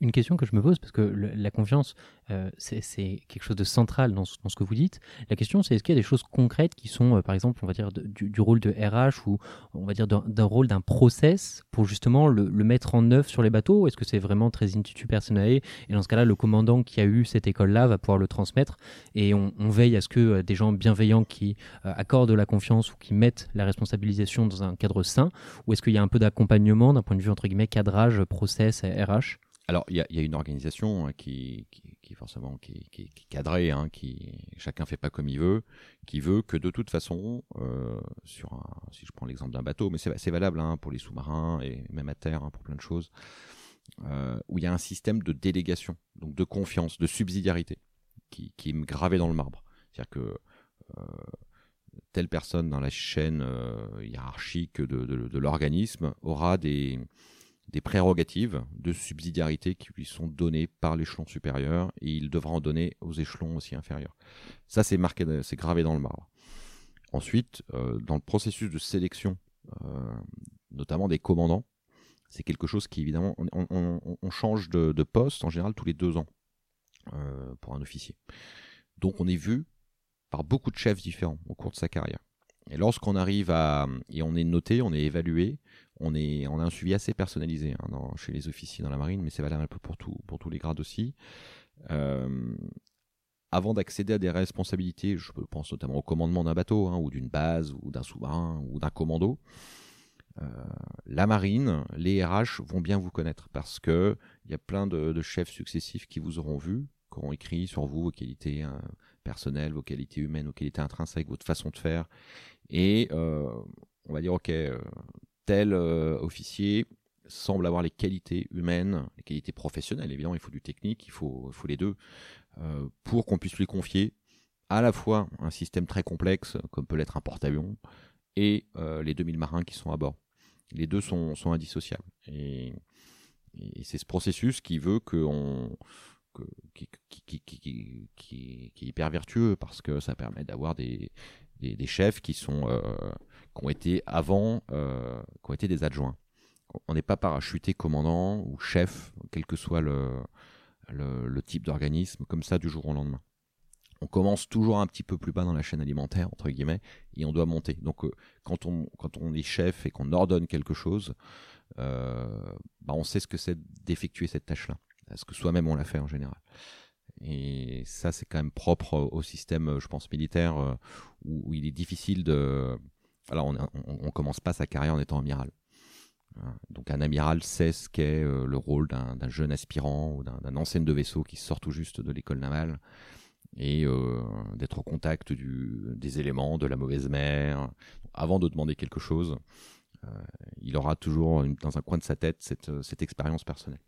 une question que je me pose, parce que la confiance, euh, c'est quelque chose de central dans ce, que vous dites. La question, c'est est-ce qu'il y a des choses concrètes qui sont, euh, par exemple, on va dire, du, rôle de RH ou on va dire d'un rôle d'un process pour justement le, mettre en œuvre sur les bateaux? Est-ce que c'est vraiment très institut personnel? Et dans ce cas-là, le commandant qui a eu cette école-là va pouvoir le transmettre. Et on, veille à ce que euh, des gens bienveillants qui accordent la confiance ou qui mettent la responsabilisation dans un cadre sain. Ou est-ce qu'il y a un peu d'accompagnement d'un point de vue, entre guillemets, cadrage, process, RH alors, il y, a une organisation hein, qui, qui, forcément qui, qui, est cadrée, hein, qui chacun fait pas comme il veut, qui veut que de toute façon, euh, sur un, si je prends l'exemple d'un bateau, mais c'est valable hein, pour les sous-marins et même à terre pour plein de choses, euh, où il y a un système de délégation, donc de confiance, de subsidiarité, qui, est gravé dans le marbre. C'est-à-dire que euh, telle personne dans la chaîne hiérarchique de, de l'organisme aura des des prérogatives de subsidiarité qui lui sont données par l'échelon supérieur et il devra en donner aux échelons aussi inférieurs. Ça, c'est marqué, c'est gravé dans le marbre. Ensuite, euh, dans le processus de sélection, euh, notamment des commandants, c'est quelque chose qui évidemment, on, change de, poste en général tous les deux ans euh, pour un officier. Donc, on est vu par beaucoup de chefs différents au cours de sa carrière. Et lorsqu'on arrive à et on est noté, on est évalué, on, a un suivi assez personnalisé hein, chez les officiers dans la marine, mais c'est valable un peu pour tous les grades aussi. Euh, avant d'accéder à des responsabilités, je pense notamment au commandement d'un bateau, hein, ou d'une base, ou d'un sous-marin, ou d'un commando, euh, la marine, les RH vont bien vous connaître parce que il y a plein de, chefs successifs qui vous auront vu, qui auront écrit sur vous vos qualités hein, personnelles, vos qualités humaines, vos qualités intrinsèques, votre façon de faire, et euh, on va dire ok, tel euh, officier semble avoir les qualités humaines, les qualités professionnelles, évidemment, il faut du technique, il faut, les deux, euh, pour qu'on puisse lui confier à la fois un système très complexe, comme peut l'être un porte-avions, et euh, les 2000 marins qui sont à bord. Les deux sont, indissociables. Et, c'est ce processus qui veut qu'on qui, est hyper vertueux parce que ça permet d'avoir des, chefs qui sont qui ont été avant, euh, qui ont été des adjoints. On n'est pas parachuté commandant ou chef, quel que soit le, le, type d'organisme, comme ça du jour au lendemain. on commence toujours un petit peu plus bas dans la chaîne alimentaire, entre guillemets, et on doit monter. Donc, euh, quand, on, quand on est chef et qu'on ordonne quelque chose, euh, bah, on sait ce que c'est d'effectuer cette tâche-là. Parce que soi-même, on l'a fait en général. Et ça, c'est quand même propre au système, je pense, militaire, où, il est difficile de. Alors, on, commence pas sa carrière en étant amiral. Donc, un amiral sait ce qu'est le rôle d'un jeune aspirant ou d'un ancien de vaisseau qui sort tout juste de l'école navale et euh, d'être au contact des éléments, de la mauvaise mer. Avant de demander quelque chose, euh, il aura toujours dans un coin de sa tête cette, cette expérience personnelle.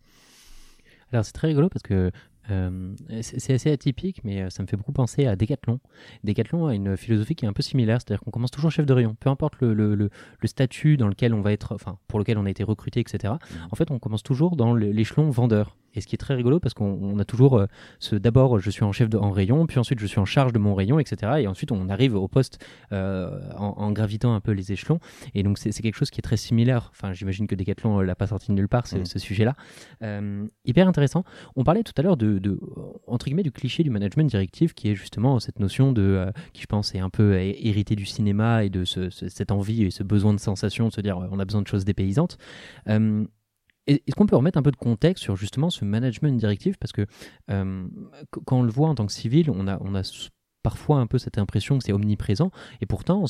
Alors c'est très rigolo parce que euh, c'est assez atypique, mais euh, ça me fait beaucoup penser à Decathlon. Decathlon a une philosophie qui est un peu similaire, c'est-à-dire qu'on commence toujours chef de rayon, peu importe le, statut dans lequel on va être, enfin pour lequel on a été recruté, etc. En fait, on commence toujours dans l'échelon vendeur. Et ce qui est très rigolo parce qu'on a toujours euh, ce d'abord je suis en chef de, en rayon, puis ensuite je suis en charge de mon rayon, etc. Et ensuite on arrive au poste en, en, gravitant un peu les échelons. Et donc c'est quelque chose qui est très similaire. Enfin, j'imagine que Decathlon l'a pas sorti de nulle part, ce, mmh. ce sujet-là. hyper intéressant. On parlait tout à l'heure de de, entre guillemets, du cliché du management directif qui est justement cette notion de, euh, qui je pense est un peu hérité du cinéma et de cette envie et ce besoin de sensation de se dire on a besoin de choses dépaysantes. Euh, est-ce qu'on peut remettre un peu de contexte sur justement ce management directif Parce que euh, quand on le voit en tant que civil, on a, parfois un peu cette impression que c'est omniprésent, et pourtant,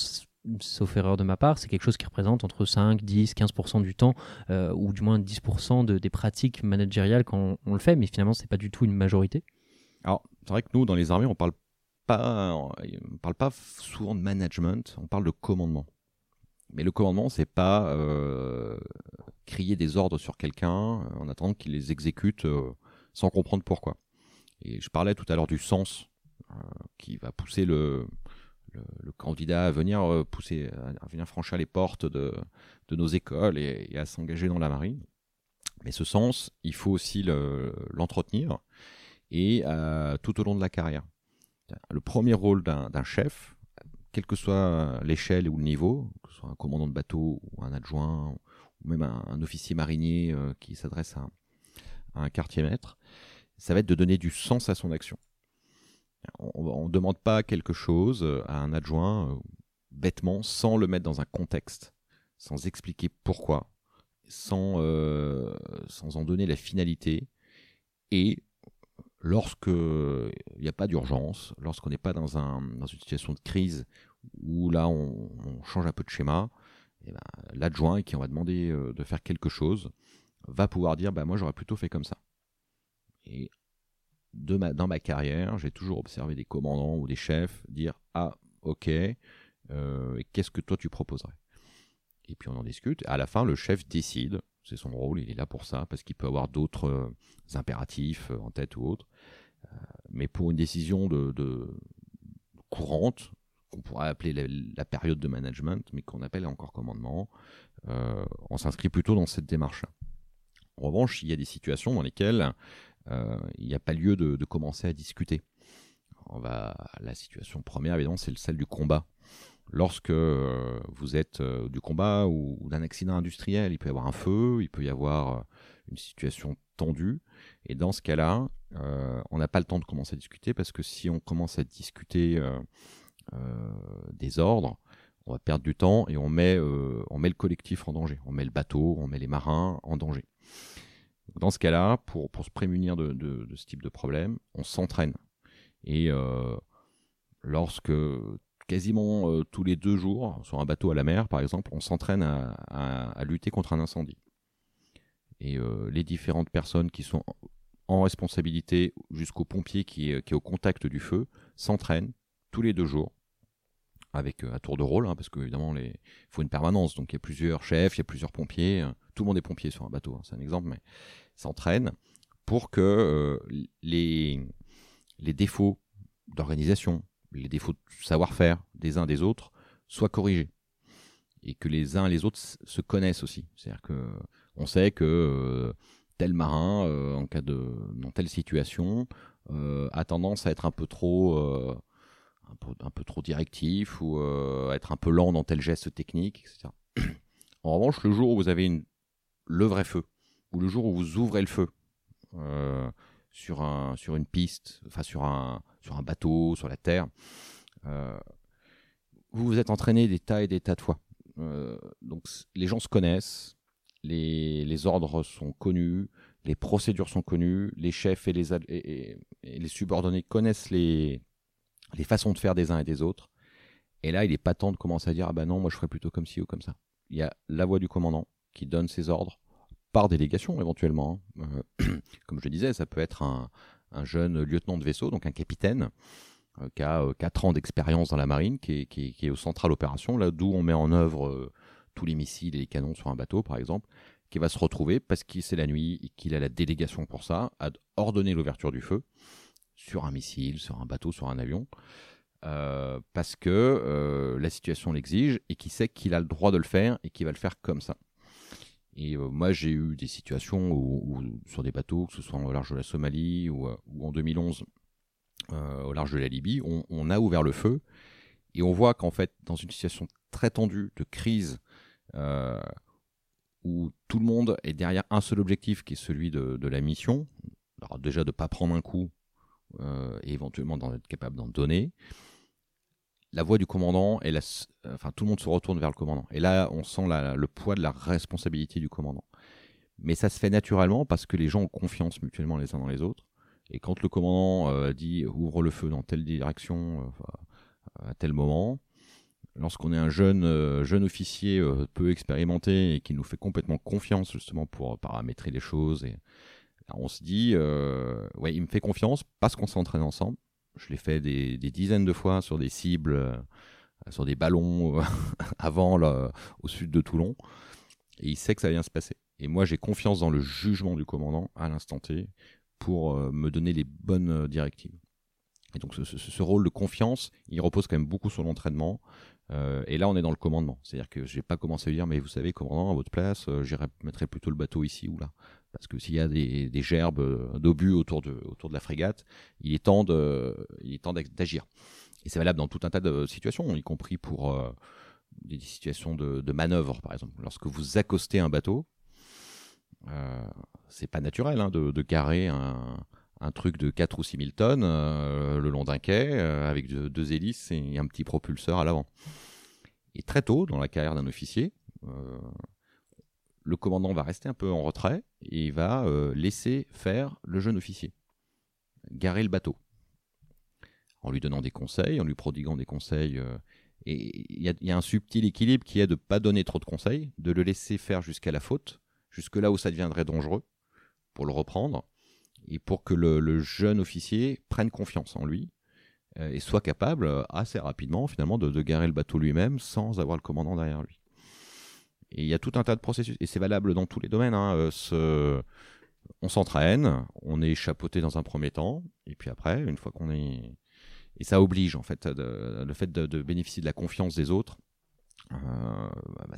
sauf erreur de ma part, c'est quelque chose qui représente entre 5, 10, 15% du temps, euh, ou du moins 10% de, des pratiques managériales quand on, le fait, mais finalement, c'est pas du tout une majorité. Alors, c'est vrai que nous, dans les armées, on parle parle pas souvent de management, on parle de commandement. Mais le commandement, c'est pas euh, crier des ordres sur quelqu'un euh, en attendant qu'il les exécute sans comprendre pourquoi. Et je parlais tout à l'heure du sens qui va pousser le, candidat à venir euh, pousser, à venir franchir les portes de, nos écoles et, à s'engager dans la marine. Mais ce sens, il faut aussi l'entretenir et euh, tout au long de la carrière. Le premier rôle d'un chef, quelle que soit l'échelle ou le niveau, que ce soit un commandant de bateau ou un adjoint ou même un, officier marinier euh, qui s'adresse à, un quartier maître, ça va être de donner du sens à son action. On ne demande pas quelque chose à un adjoint euh, bêtement sans le mettre dans un contexte, sans expliquer pourquoi, sans, euh, sans en donner la finalité. Et lorsque il n'y a pas d'urgence, lorsqu'on n'est pas dans, une situation de crise où là on, change un peu de schéma, eh ben, l'adjoint qui on va demander euh, de faire quelque chose va pouvoir dire bah, moi j'aurais plutôt fait comme ça. Et dans ma carrière, j'ai toujours observé des commandants ou des chefs dire Ah, ok, euh, qu'est-ce que toi tu proposerais? Et puis on en discute. À la fin, le chef décide. C'est son rôle, il est là pour ça, parce qu'il peut avoir d'autres euh, impératifs euh, en tête ou autre. mais pour une décision courante, qu'on pourrait appeler la, période de management, mais qu'on appelle encore commandement, on s'inscrit plutôt dans cette démarche. En revanche, il y a des situations dans lesquelles euh, il n'y a pas lieu de, commencer à discuter. On va, la situation première, évidemment, c'est celle du combat. Lorsque euh, vous êtes euh, du combat ou, d'un accident industriel, il peut y avoir un feu, il peut y avoir une situation tendue. Et dans ce cas-là, on n'a pas le temps de commencer à discuter parce que si on commence à discuter des ordres, on va perdre du temps et on met, le collectif en danger. On met le bateau, on met les marins en danger. Dans ce cas-là, pour, se prémunir de, de, ce type de problème, on s'entraîne. Et euh, lorsque quasiment euh, tous les deux jours, sur un bateau à la mer par exemple, on s'entraîne à, lutter contre un incendie. Et euh, les différentes personnes qui sont en responsabilité jusqu'au pompier qui est, qui au contact du feu s'entraînent tous les deux jours avec à tour de rôle, hein, parce qu'évidemment il faut une permanence, donc il y a plusieurs chefs, il y a plusieurs pompiers, tout le monde est pompier sur un bateau, hein, c'est un exemple, mais s'entraînent pour que euh, les, les défauts d'organisation, les défauts de savoir-faire des uns des autres soient corrigés. Et que les uns et les autres se connaissent aussi. C'est-à-dire que on sait que euh, tel marin, euh, en cas de dans telle situation, a tendance à être un peu trop un peu, un peu, trop directif ou à être un peu lent dans tel geste technique, etc. En revanche, le jour où vous avez une, le vrai feu, ou le jour où vous ouvrez le feu euh, sur, un, sur une piste, enfin sur un, sur un bateau, sur la terre, vous vous êtes entraîné des tas et des tas de fois. donc les gens se connaissent, les, les, ordres sont connus, les procédures sont connues, les chefs et les, les subordonnés connaissent les, les façons de faire des uns et des autres. Et là, il n'est pas temps de commencer à dire ah ben non, moi je ferais plutôt comme ci ou comme ça. Il y a la voix du commandant qui donne ses ordres par délégation éventuellement. Hein. Euh, comme je disais, ça peut être un, jeune lieutenant de vaisseau, donc un capitaine, euh, qui a 4 euh, ans d'expérience dans la marine, qui est, au central opération, là d'où on met en œuvre tous les missiles et les canons sur un bateau, par exemple, qui va se retrouver parce qu'il c'est la nuit et qu'il a la délégation pour ça, à ordonner l'ouverture du feu sur un missile, sur un bateau, sur un avion. Parce que la situation l'exige et qui sait qu'il a le droit de le faire et qu'il va le faire comme ça. Et euh, moi, j'ai eu des situations où, sur des bateaux, que ce soit au large de la Somalie ou, en 2011 au large de la Libye, on, a ouvert le feu. Et on voit qu'en fait, dans une situation très tendue de crise, où tout le monde est derrière un seul objectif qui est celui de, de la mission, alors déjà de ne pas prendre un coup et éventuellement d'être capable d'en donner, la voix du commandant et enfin tout le monde se retourne vers le commandant. Et là, on sent le poids de la responsabilité du commandant. Mais ça se fait naturellement parce que les gens ont confiance mutuellement les uns dans les autres. Et quand le commandant euh, dit ouvre le feu dans telle direction euh, à tel moment, lorsqu'on est un jeune, euh, jeune officier peu expérimenté et qui nous fait complètement confiance justement pour paramétrer les choses, on se dit ouais il me fait confiance parce qu'on s'entraîne ensemble je l'ai fait des, dizaines de fois sur des cibles, euh, sur des ballons euh, avant, au sud de Toulon. Et il sait que ça vient se passer. Et moi, j'ai confiance dans le jugement du commandant à l'instant T pour euh, me donner les bonnes directives. Et donc, ce, rôle de confiance, il repose quand même beaucoup sur l'entraînement. et là, on est dans le commandement. C'est-à-dire que je n'ai pas commencé à dire, mais vous savez, commandant, à votre place, j'irai mettrai plutôt le bateau ici ou là parce que s'il y a des, gerbes euh, d'obus autour de, de la frégate, il est temps d'agir. Et c'est valable dans tout un tas de situations, y compris pour euh, des situations de, manœuvre, par exemple. Lorsque vous accostez un bateau, euh, c'est pas naturel hein, de, garer un, truc de 4 ou 6 000 tonnes euh, le long d'un quai avec deux, hélices et un petit propulseur à l'avant. Et très tôt dans la carrière d'un officier, le commandant va rester un peu en retrait et il va euh, laisser faire le jeune officier, garer le bateau, en lui donnant des conseils, en lui prodiguant des conseils. Euh, et il y, a un subtil équilibre qui est de ne pas donner trop de conseils, de le laisser faire jusqu'à la faute, jusque là où ça deviendrait dangereux, pour le reprendre, et pour que le, jeune officier prenne confiance en lui euh, et soit capable assez rapidement finalement de garer le bateau lui-même sans avoir le commandant derrière lui. Et il y a tout un tas de processus, et c'est valable dans tous les domaines. Hein, euh. On s'entraîne, on est chapeauté dans un premier temps, et puis après, une fois qu'on est. Et ça oblige, en fait, le fait de, bénéficier de la confiance des autres. Euh, bah,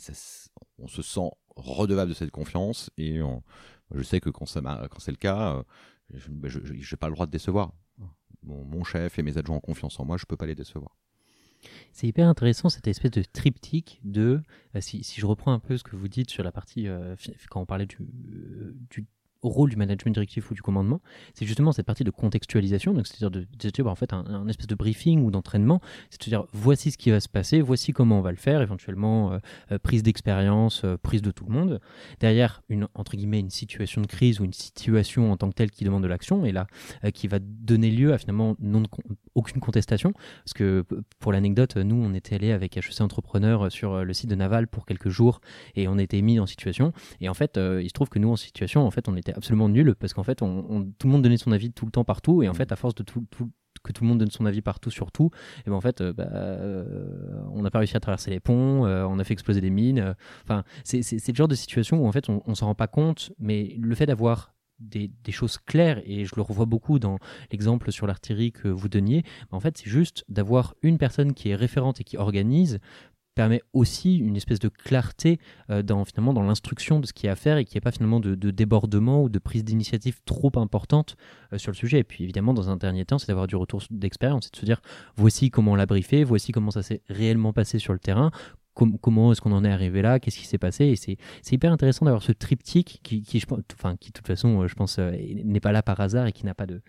on se sent redevable de cette confiance, et je sais que quand, quand c'est le cas, euh, je n'ai bah, pas le droit de décevoir. mon chef et mes adjoints ont confiance en moi, je ne peux pas les décevoir. C'est hyper intéressant cette espèce de triptyque de, euh, si, je reprends un peu ce que vous dites sur la partie, euh, quand on parlait du, euh, du rôle du management directif ou du commandement, c'est justement cette partie de contextualisation, donc c'est-à-dire de, de, bah, en fait un, espèce de briefing ou d'entraînement, c'est-à-dire voici ce qui va se passer, voici comment on va le faire, éventuellement euh, euh, prise d'expérience, euh, prise de tout le monde. Derrière une entre guillemets une situation de crise ou une situation en tant que telle qui demande de l'action et là qui va donner lieu à finalement non aucune contestation, parce que pour l'anecdote, nous on était allé avec HEC Entrepreneur sur le site de Naval pour quelques jours et on était mis en situation et en fait il se trouve que nous en situation en fait on était absolument nul parce qu'en fait, on, tout le monde donnait son avis tout le temps partout et en mm. fait, à force de tout, que tout le monde donne son avis partout sur tout, et ben en fait, euh, bah, euh, on n'a pas réussi à traverser les ponts, euh, on a fait exploser des mines. Enfin, c'est le genre de situation où en fait, on, on s'en rend pas compte, mais le fait d'avoir des, des, choses claires, et je le revois beaucoup dans l'exemple sur l'artillerie que vous donniez, en fait, c'est juste d'avoir une personne qui est référente et qui organise permet aussi une espèce de clarté euh, dans finalement dans l'instruction de ce qu'il y a à faire et qu'il n'y ait pas finalement de, débordement ou de prise d'initiative trop importante euh, sur le sujet. Et puis évidemment, dans un dernier temps, c'est d'avoir du retour d'expérience, c'est de se dire voici comment on l'a briefé, voici comment ça s'est réellement passé sur le terrain, comment est-ce qu'on en est arrivé là, qu'est-ce qui s'est passé. Et c'est hyper intéressant d'avoir ce triptyque qui, enfin, qui, de toute façon, je pense, n'est pas là par hasard et qui n'a pas de.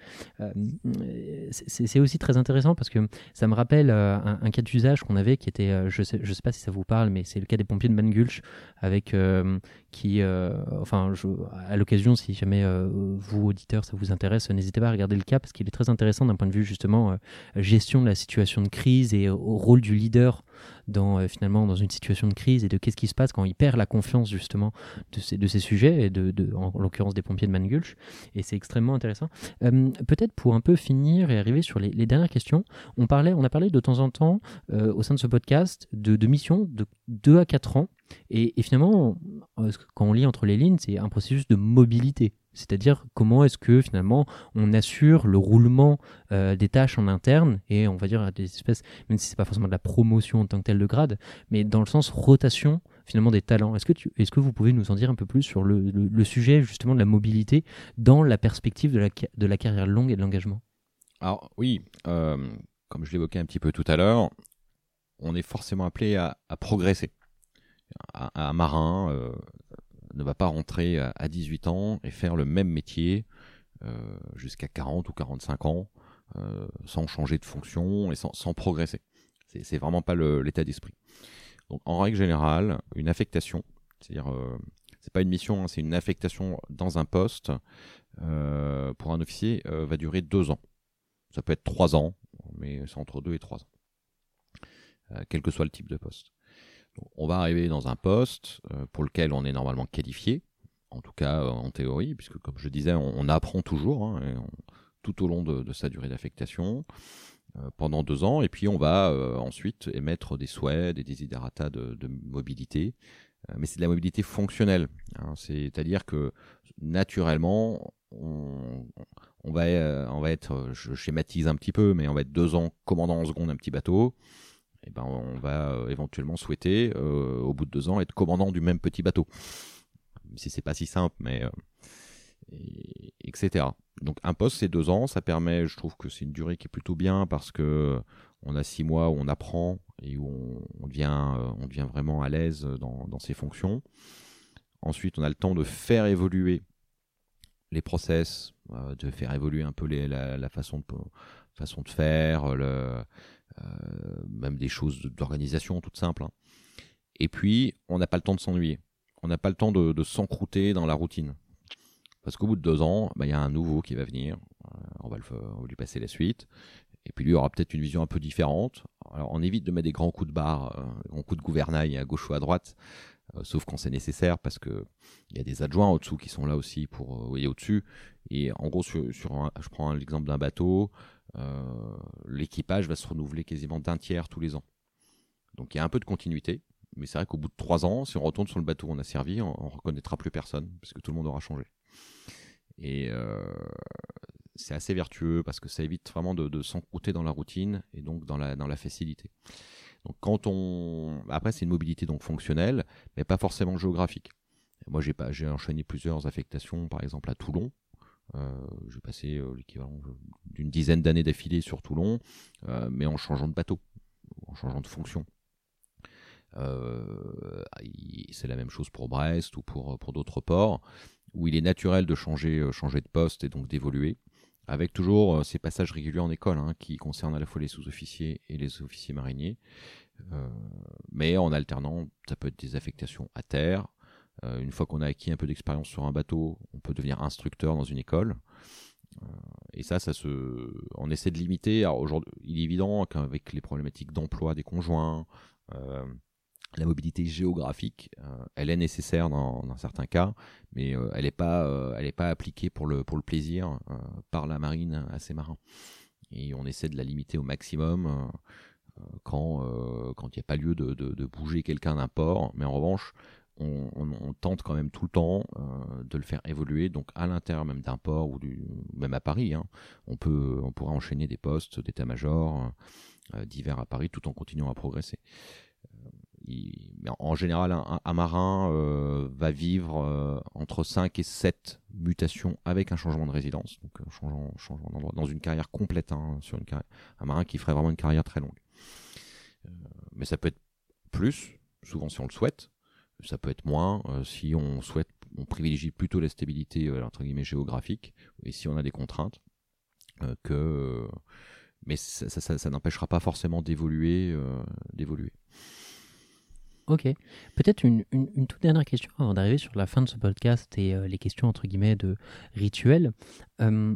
c'est aussi très intéressant parce que ça me rappelle un, cas d'usage qu'on avait qui était, je sais, je sais pas si ça vous parle, mais c'est le cas des pompiers de Mangulch avec qui, enfin, à l'occasion, si jamais vous, auditeurs, ça vous intéresse, n'hésitez pas à regarder le cas parce qu'il est très intéressant d'un point de vue justement gestion de la situation de crise et au rôle du leader dans finalement dans une situation de crise et de qu'est-ce qui se passe quand il perd la confiance justement de ces, de ces sujets et de, en, l'occurrence des pompiers de Mangulch et c'est extrêmement intéressant. Peut-être pour un peu finir et arriver sur les, dernières questions on parlait on a parlé de temps en temps au sein de ce podcast de, de missions de 2 à 4 ans. Et, finalement, euh, quand on lit entre les lignes, c'est un processus de mobilité. C'est-à-dire comment est-ce que finalement on assure le roulement euh, des tâches en interne et on va dire des espèces, même si c'est pas forcément de la promotion en tant que telle de grade, mais dans le sens rotation finalement des talents. Est-ce que, est-ce que vous pouvez nous en dire un peu plus sur le, sujet justement de la mobilité dans la perspective de la, de la carrière longue et de l'engagement? Alors oui, euh, comme je l'évoquais un petit peu tout à l'heure, on est forcément appelé à, à progresser un, marin euh, ne va pas rentrer à, 18 ans et faire le même métier euh, jusqu'à 40 ou 45 ans euh, sans changer de fonction et sans, progresser. C'est vraiment pas l'état d'esprit. Donc en règle générale, une affectation, c'est-à-dire c'est pas une mission, hein, c'est une affectation dans un poste pour un officier va durer deux ans. Ça peut être trois ans, mais c'est entre deux et trois ans, quel que soit le type de poste on va arriver dans un poste euh, pour lequel on est normalement qualifié, en tout cas euh, en théorie, puisque comme je disais, on, apprend toujours hein, tout au long de, sa durée d'affectation euh, pendant deux ans, et puis on va ensuite émettre des souhaits, des desiderata de, mobilité, mais c'est de la mobilité fonctionnelle, hein. c'est-à-dire que naturellement, on, va, on va être, je schématise un petit peu, mais on va être deux ans commandant en seconde un petit bateau, eh ben, on va euh, éventuellement souhaiter, euh, au bout de deux ans, être commandant du même petit bateau. Si c'est pas si simple, mais euh, etc. Donc un poste, c'est deux ans. Ça permet, je trouve que c'est une durée qui est plutôt bien parce que on a six mois où on apprend et où on, devient, vraiment à l'aise dans, ses fonctions. Ensuite, on a le temps de faire évoluer les process, de faire évoluer un peu la, façon, de, faire, même des choses d'organisation toutes simples. Hein. Et puis, on n'a pas le temps de s'ennuyer. On n'a pas le temps de, s'encrouter dans la routine. Parce qu'au bout de deux ans, bah, il y a un nouveau qui va venir. Euh, on, va le, lui passer la suite. Et puis lui aura peut-être une vision un peu différente. Alors on évite de mettre des grands coups de barre, euh, grands coups de gouvernail à gauche ou à droite, sauf quand c'est nécessaire parce que il y a des adjoints au-dessous qui sont là aussi pour, voyez au-dessus. Et en gros, sur, je prends l'exemple d'un bateau, euh, l'équipage va se renouveler quasiment d'un tiers tous les ans. Donc il y a un peu de continuité, mais c'est vrai qu'au bout de trois ans, si on retourne sur le bateau on a servi, on, ne reconnaîtra plus personne, puisque tout le monde aura changé. Et euh, c'est assez vertueux parce que ça évite vraiment de, de s'encrouter dans la routine et donc dans la, facilité. Donc quand on après c'est une mobilité donc fonctionnelle, mais pas forcément géographique. Moi j'ai pas j'ai enchaîné plusieurs affectations, par exemple à Toulon, euh, j'ai passé euh, l'équivalent d'une dizaine d'années d'affilée sur Toulon, euh, mais en changeant de bateau, en changeant de fonction. c'est la même chose pour Brest ou pour, d'autres ports, où il est naturel de changer, changer de poste et donc d'évoluer, avec toujours ces passages réguliers en école hein, qui concernent à la fois les sous-officiers et les officiers mariniers, mais en alternant, ça peut être des affectations à terre, euh, une fois qu'on a acquis un peu d'expérience sur un bateau, on peut devenir instructeur dans une école. Euh, et ça, ça se, on essaie de limiter. Alors aujourd'hui, il est évident qu'avec les problématiques d'emploi des conjoints, euh, la mobilité géographique, elle est nécessaire dans, certains cas, mais elle n'est pas, elle pas appliquée pour le, pour le plaisir par la marine à ces marins. Et on essaie de la limiter au maximum quand il n'y a pas lieu de, de bouger quelqu'un d'un port. Mais en revanche, on, tente quand même tout le temps euh, de le faire évoluer, donc à l'intérieur même d'un port ou même à Paris, hein. on peut, pourra enchaîner des postes d'état-major euh, divers à Paris tout en continuant à progresser. Euh, en général, un, marin va vivre entre 5 et 7 mutations avec un changement de résidence, donc un changement, d'endroit, dans une carrière complète, hein, un marin qui ferait vraiment une carrière très longue. mais ça peut être plus, souvent si on le souhaite. Ça peut être moins si on souhaite, on privilégie plutôt la stabilité entre guillemets géographique et si on a des contraintes que mais ça, n'empêchera pas forcément d'évoluer. d'évoluer. Ok. Peut-être une, toute dernière question avant d'arriver sur la fin de ce podcast et euh, les questions entre guillemets de rituels. Euh,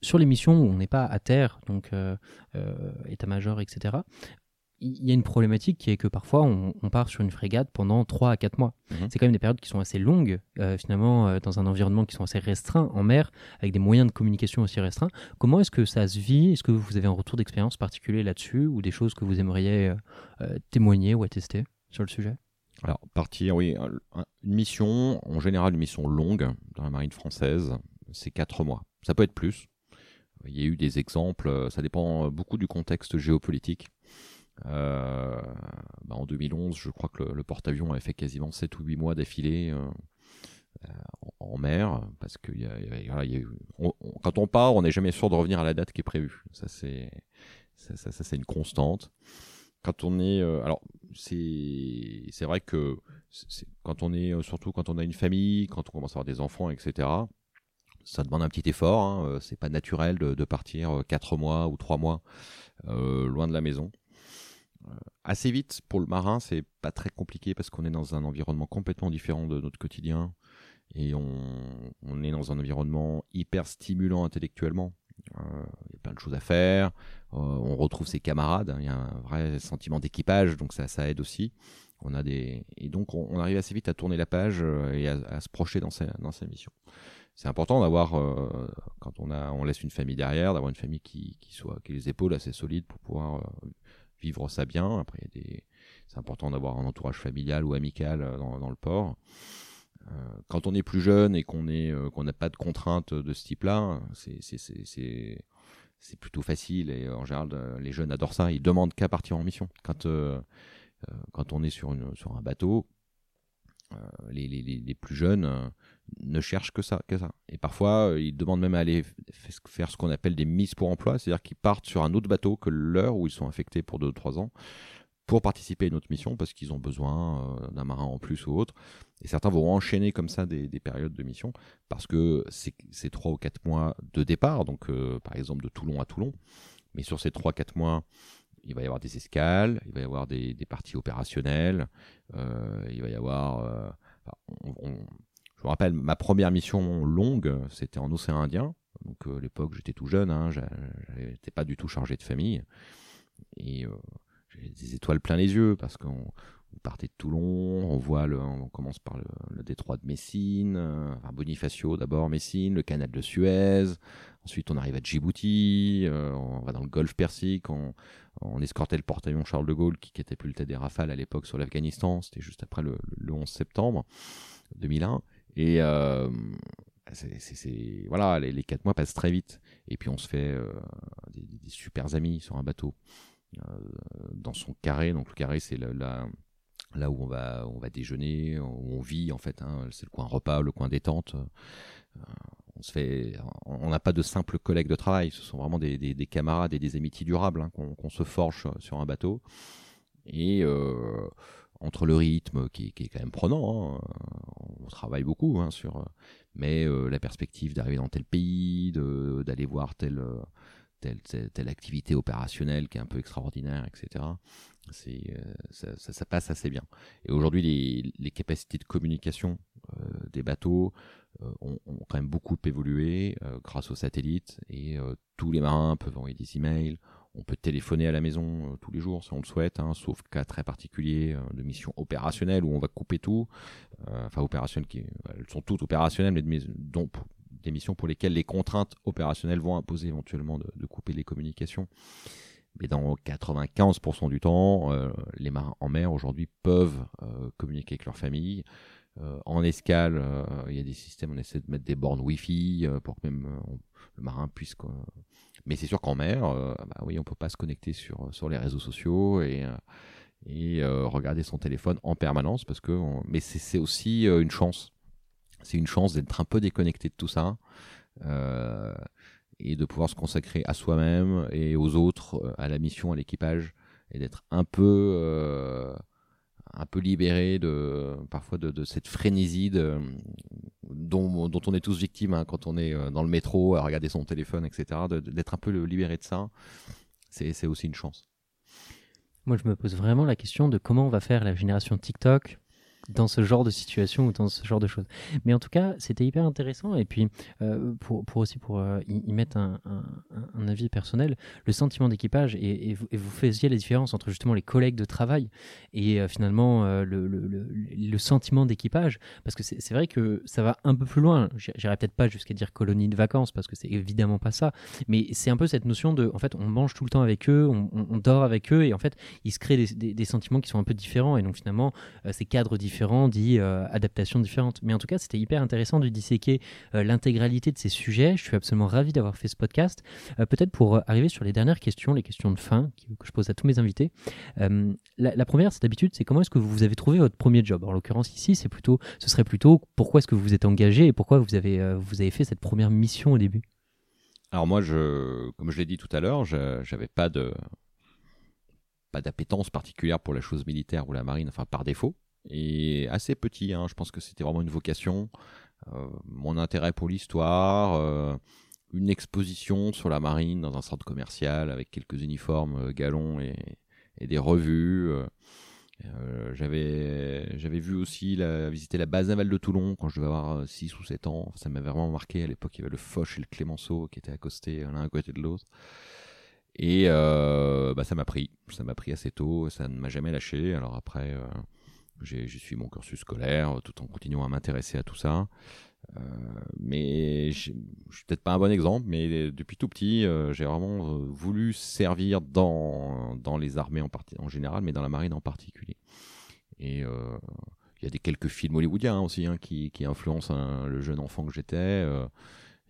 sur les missions où on n'est pas à terre, donc euh, état-major, etc., il y a une problématique qui est que parfois on, part sur une frégate pendant 3 à 4 mois. Mhm. C'est quand même des périodes qui sont assez longues, euh, finalement, euh, dans un environnement qui sont assez restreints en mer, avec des moyens de communication aussi restreints. Comment est-ce que ça se vit? Est-ce que vous avez un retour d'expérience particulier là-dessus ou des choses que vous aimeriez euh, témoigner ou attester sur le sujet? Alors, partir, oui. Une mission, en général, une mission longue dans la marine française, c'est 4 mois. Ça peut être plus. Il y a eu des exemples, ça dépend beaucoup du contexte géopolitique. Euh, bah, en 2011, je crois que le, porte-avions avait fait quasiment 7 ou 8 mois d'affilée euh, euh, en, mer, parce que y a, quand on part, on n'est jamais sûr de revenir à la date qui est prévue. Ça, c'est ça, ça, c'est une constante. Quand on est, alors c'est vrai que quand on est surtout quand on a une famille, quand on commence à avoir des enfants, etc. Ça demande un petit effort. Hein. C'est pas naturel de, de, partir 4 mois ou 3 mois loin de la maison. Euh, assez vite, pour le marin, c'est pas très compliqué parce qu'on est dans un environnement complètement différent de notre quotidien et on, est dans un environnement hyper stimulant intellectuellement. Euh, il y a plein de choses à faire, euh, on retrouve ses camarades, hein. il y a un vrai sentiment d'équipage, donc ça, ça aide aussi. On a des et donc on, arrive assez vite à tourner la page et à, se projeter dans sa dans sa mission. C'est important d'avoir quand on a on laisse une famille derrière, d'avoir une famille qui, qui soit qui les épaules assez solides pour pouvoir vivre ça bien. Après, c'est important d'avoir un entourage familial ou amical euh, dans, le port. Euh, quand on est plus jeune et euh, qu'on n'a pas de contraintes de ce type-là, c'est plutôt facile et en général les jeunes adorent ça. Ils demandent qu'à partir en mission. Quand on est sur un bateau, les, plus jeunes ne cherchent que ça, que ça. Et parfois, ils demandent même à aller faire ce qu'on appelle des mises pour emploi, c'est-à-dire qu'ils partent sur un autre bateau que leur où ils sont affectés pour 2 ou 3 ans pour participer à une autre mission parce qu'ils ont besoin euh, d'un marin en plus ou autre. Et certains vont enchaîner comme ça des, périodes de mission parce que c'est 3 ou 4 mois de départ, donc euh, par exemple de Toulon à Toulon. Mais sur ces 3-4 mois, il va y avoir des escales, il va y avoir des, parties opérationnelles, euh, il va y avoir... Je me rappelle, ma première mission longue, c'était en océan Indien. Donc euh, à l'époque, j'étais tout jeune, hein, j'étais pas du tout chargé de famille. Et euh, j'ai des étoiles plein les yeux parce qu'on partait de Toulon, on voit le, on commence par le, détroit de Messine, euh, Bonifacio d'abord, Messine, le canal de Suez. Ensuite, on arrive à Djibouti, on va dans le Golfe Persique, on, escortait le porte-avions Charles de Gaulle qui catapultait des rafales à l'époque sur l'Afghanistan. C'était juste après le 11 septembre 2001. Et euh, c'est, voilà, les, les, quatre mois passent très vite. Et puis on se fait euh, des, des, super amis sur un bateau. Euh, dans son carré, donc le carré c'est là, là où on va, on va déjeuner, où on vit en fait. Hein, c'est le coin repas, le coin détente. on se fait, on n'a pas de simples collègues de travail. Ce sont vraiment des, des, des camarades et des amitiés durables hein, qu'on, qu'on se forge sur un bateau. Et euh, entre le rythme qui, est quand même prenant, hein, on travaille beaucoup hein, sur, mais euh, la perspective d'arriver dans tel pays, d'aller voir telle, telle, telle, activité opérationnelle qui est un peu extraordinaire, etc. Euh, ça, passe assez bien. Et aujourd'hui, les, les, capacités de communication euh, des bateaux ont, ont, quand même beaucoup évolué grâce aux satellites et tous les marins peuvent envoyer des emails on peut téléphoner à la maison euh, tous les jours si on le souhaite, hein, sauf cas très particuliers euh, de missions opérationnelles où on va couper tout. Euh, enfin, opérationnelles qui elles sont toutes opérationnelles, mais donc des missions pour lesquelles les contraintes opérationnelles vont imposer éventuellement de, couper les communications. Mais dans 95% du temps, les marins en mer aujourd'hui peuvent communiquer avec leur famille. En escale, il y a des systèmes, on essaie de mettre des bornes Wi-Fi pour que même le marin puisse mais c'est sûr qu'en mer, euh, bah oui, on peut pas se connecter sur, les réseaux sociaux et, euh, euh, regarder son téléphone en permanence parce que, mais c'est aussi une chance. C'est une chance d'être un peu déconnecté de tout ça et de pouvoir se consacrer à soi-même et aux autres, à la mission, à l'équipage et d'être un peu un peu libéré de parfois de, cette frénésie dont, dont, on est tous victimes hein, quand on est dans le métro à regarder son téléphone, etc. D'être un peu libéré de ça, c'est aussi une chance. Moi, je me pose vraiment la question de comment on va faire la génération TikTok, dans ce genre de situation ou dans ce genre de choses. Mais en tout cas, c'était hyper intéressant. Et puis, euh, pour, aussi pour euh, y, mettre un, avis personnel, le sentiment d'équipage, et, vous, faisiez la différence entre justement les collègues de travail et euh, finalement le, sentiment d'équipage, parce que c'est vrai que ça va un peu plus loin. J'irai peut-être pas jusqu'à dire colonie de vacances, parce que c'est évidemment pas ça, mais c'est un peu cette notion de, en fait, on mange tout le temps avec eux, on, dort avec eux, et en fait, il se crée des, des, des, sentiments qui sont un peu différents, et donc finalement, ces cadres différents dit euh, adaptations différentes. Mais en tout cas, c'était hyper intéressant de disséquer euh, l'intégralité de ces sujets. Je suis absolument ravi d'avoir fait ce podcast. Euh, peut-être pour arriver sur les dernières questions, les questions de fin que je pose à tous mes invités. La, première, c'est d'habitude, c'est comment est-ce que vous avez trouvé votre premier job? En l'occurrence ici, c'est plutôt, ce serait plutôt pourquoi est-ce que vous vous êtes engagé et pourquoi vous avez, vous avez fait cette première mission au début? Alors moi, comme je l'ai dit tout à l'heure, j'avais pas de pas d'appétence particulière pour la chose militaire ou la marine, enfin par défaut et assez petit. Hein. Je pense que c'était vraiment une vocation. Euh, mon intérêt pour l'histoire, euh, une exposition sur la marine dans un centre commercial avec quelques uniformes euh, galons et, des revues. j'avais vu aussi la, visiter la base navale de Toulon quand je devais avoir 6 ou 7 ans. Ça m'avait vraiment marqué. À l'époque, il y avait le Foch et le Clémenceau qui étaient accostés l'un à côté de l'autre. Et bah, ça m'a pris. Ça m'a pris assez tôt. Ça ne m'a jamais lâché. Alors après j'ai suivi mon cursus scolaire euh, tout en continuant à m'intéresser à tout ça. Euh, mais je suis peut-être pas un bon exemple, mais depuis tout petit, euh, j'ai vraiment voulu servir dans, dans les armées en, général, mais dans la marine en particulier. Et il y a des quelques films hollywoodiens hein, aussi hein, qui, influencent hein, le jeune enfant que j'étais.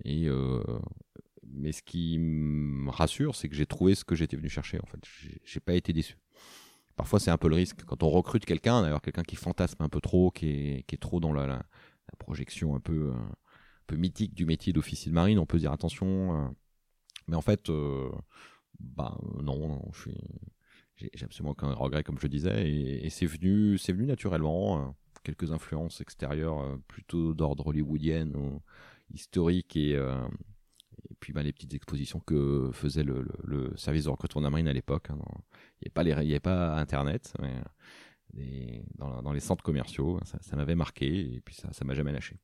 mais ce qui me rassure, c'est que j'ai trouvé ce que j'étais venu chercher. En fait, j'ai pas été déçu parfois c'est un peu le risque quand on recrute quelqu'un, d'ailleurs quelqu'un qui fantasme un peu trop, qui est, trop dans la, projection un peu, un peu mythique du métier d'officier de marine, on peut dire attention. Euh. mais en fait, euh, bah non, j'ai absolument aucun regret comme je disais, et, c'est venu, naturellement. Euh, quelques influences extérieures plutôt d'ordre hollywoodienne ou historique et et puis bah, les petites expositions que faisait le, le, service de recrutement de la marine à l'époque. Hein, il n'y avait, pas Internet, mais dans, dans, les centres commerciaux, ça, m'avait marqué et puis ça ne m'a jamais lâché.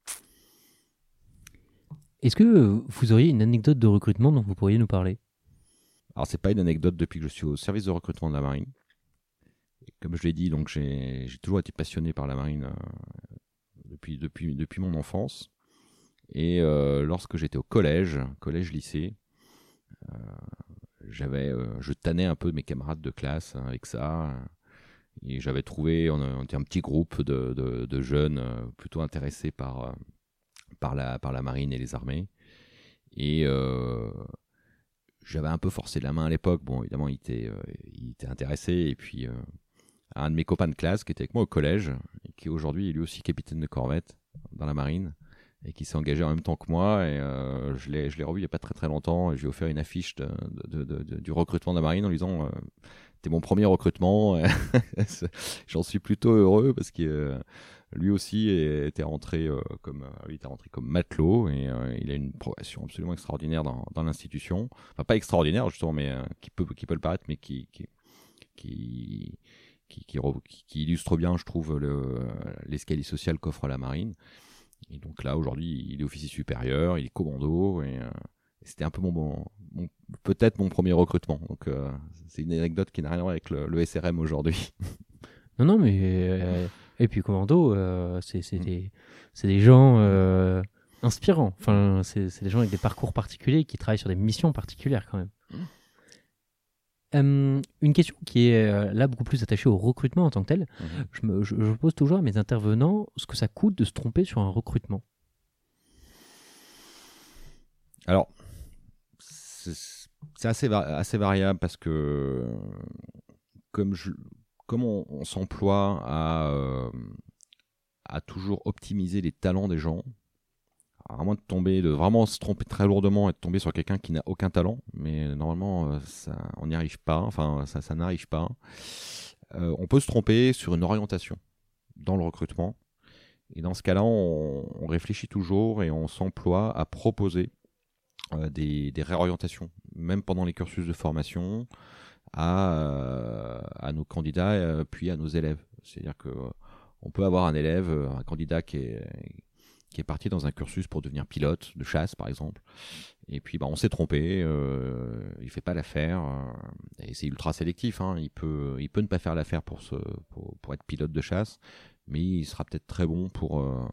Est-ce que vous auriez une anecdote de recrutement dont vous pourriez nous parler? Alors c'est pas une anecdote depuis que je suis au service de recrutement de la marine. comme je l'ai dit, donc j'ai toujours été passionné par la marine euh, depuis, depuis, depuis mon enfance. Et euh, lorsque j'étais au collège, collège-lycée, euh, j'avais, euh, je tannais un peu mes camarades de classe hein, avec ça. Et j'avais trouvé, on, était un petit groupe de, jeunes plutôt intéressés par, la, marine et les armées. Et j'avais un peu forcé la main à l'époque. Bon, évidemment, il était, il était intéressé. Et puis, un de mes copains de classe qui était avec moi au collège, et qui aujourd'hui est lui aussi capitaine de corvette dans la marine, et qui s'est engagé en même temps que moi. Et euh, je l'ai revu il n'y a pas très très longtemps. Et je lui ai offert une affiche du recrutement de la marine en lui disant euh, T'es mon premier recrutement. J'en suis plutôt heureux parce que euh, lui aussi était rentré, comme, il était rentré comme matelot et il a une progression absolument extraordinaire dans, l'institution. Enfin, pas extraordinaire justement, mais qui, peut, qui peut le paraître, mais qui, qui, qui illustre bien, je trouve, l'escalier social qu'offre la marine. Et donc là, aujourd'hui, il est officier supérieur, il est commando, et, euh, c'était un peu mon, peut-être mon premier recrutement. Donc euh, c'est une anecdote qui n'a rien à voir avec le, SRM aujourd'hui. Non, non, mais euh, et puis commando, c'est mm. des, des gens inspirants. Enfin, c'est des gens avec des parcours particuliers qui travaillent sur des missions particulières quand même. Mm. Euh, une question qui est euh, là beaucoup plus attachée au recrutement en tant que tel. Mhm. je, pose toujours à mes intervenants ce que ça coûte de se tromper sur un recrutement. Alors, c'est assez, assez variable parce que comme, je, comme on, s'emploie à, euh, à toujours optimiser les talents des gens, à moins de tomber, de vraiment se tromper très lourdement et de tomber sur quelqu'un qui n'a aucun talent, mais normalement, euh, ça, on n'y arrive pas, enfin, ça, n'arrive pas. Euh, on peut se tromper sur une orientation dans le recrutement. Et dans ce cas-là, on, réfléchit toujours et on s'emploie à proposer euh, des, réorientations, même pendant les cursus de formation, à, nos candidats puis à nos élèves. C'est-à-dire que on peut avoir un élève, un candidat qui est, qui est parti dans un cursus pour devenir pilote de chasse, par exemple. Et puis, bah, on s'est trompé, euh, il fait pas l'affaire. Euh, et c'est ultra sélectif. Hein. il, peut, il peut ne pas faire l'affaire pour, pour, être pilote de chasse, mais il sera peut-être très bon pour, euh,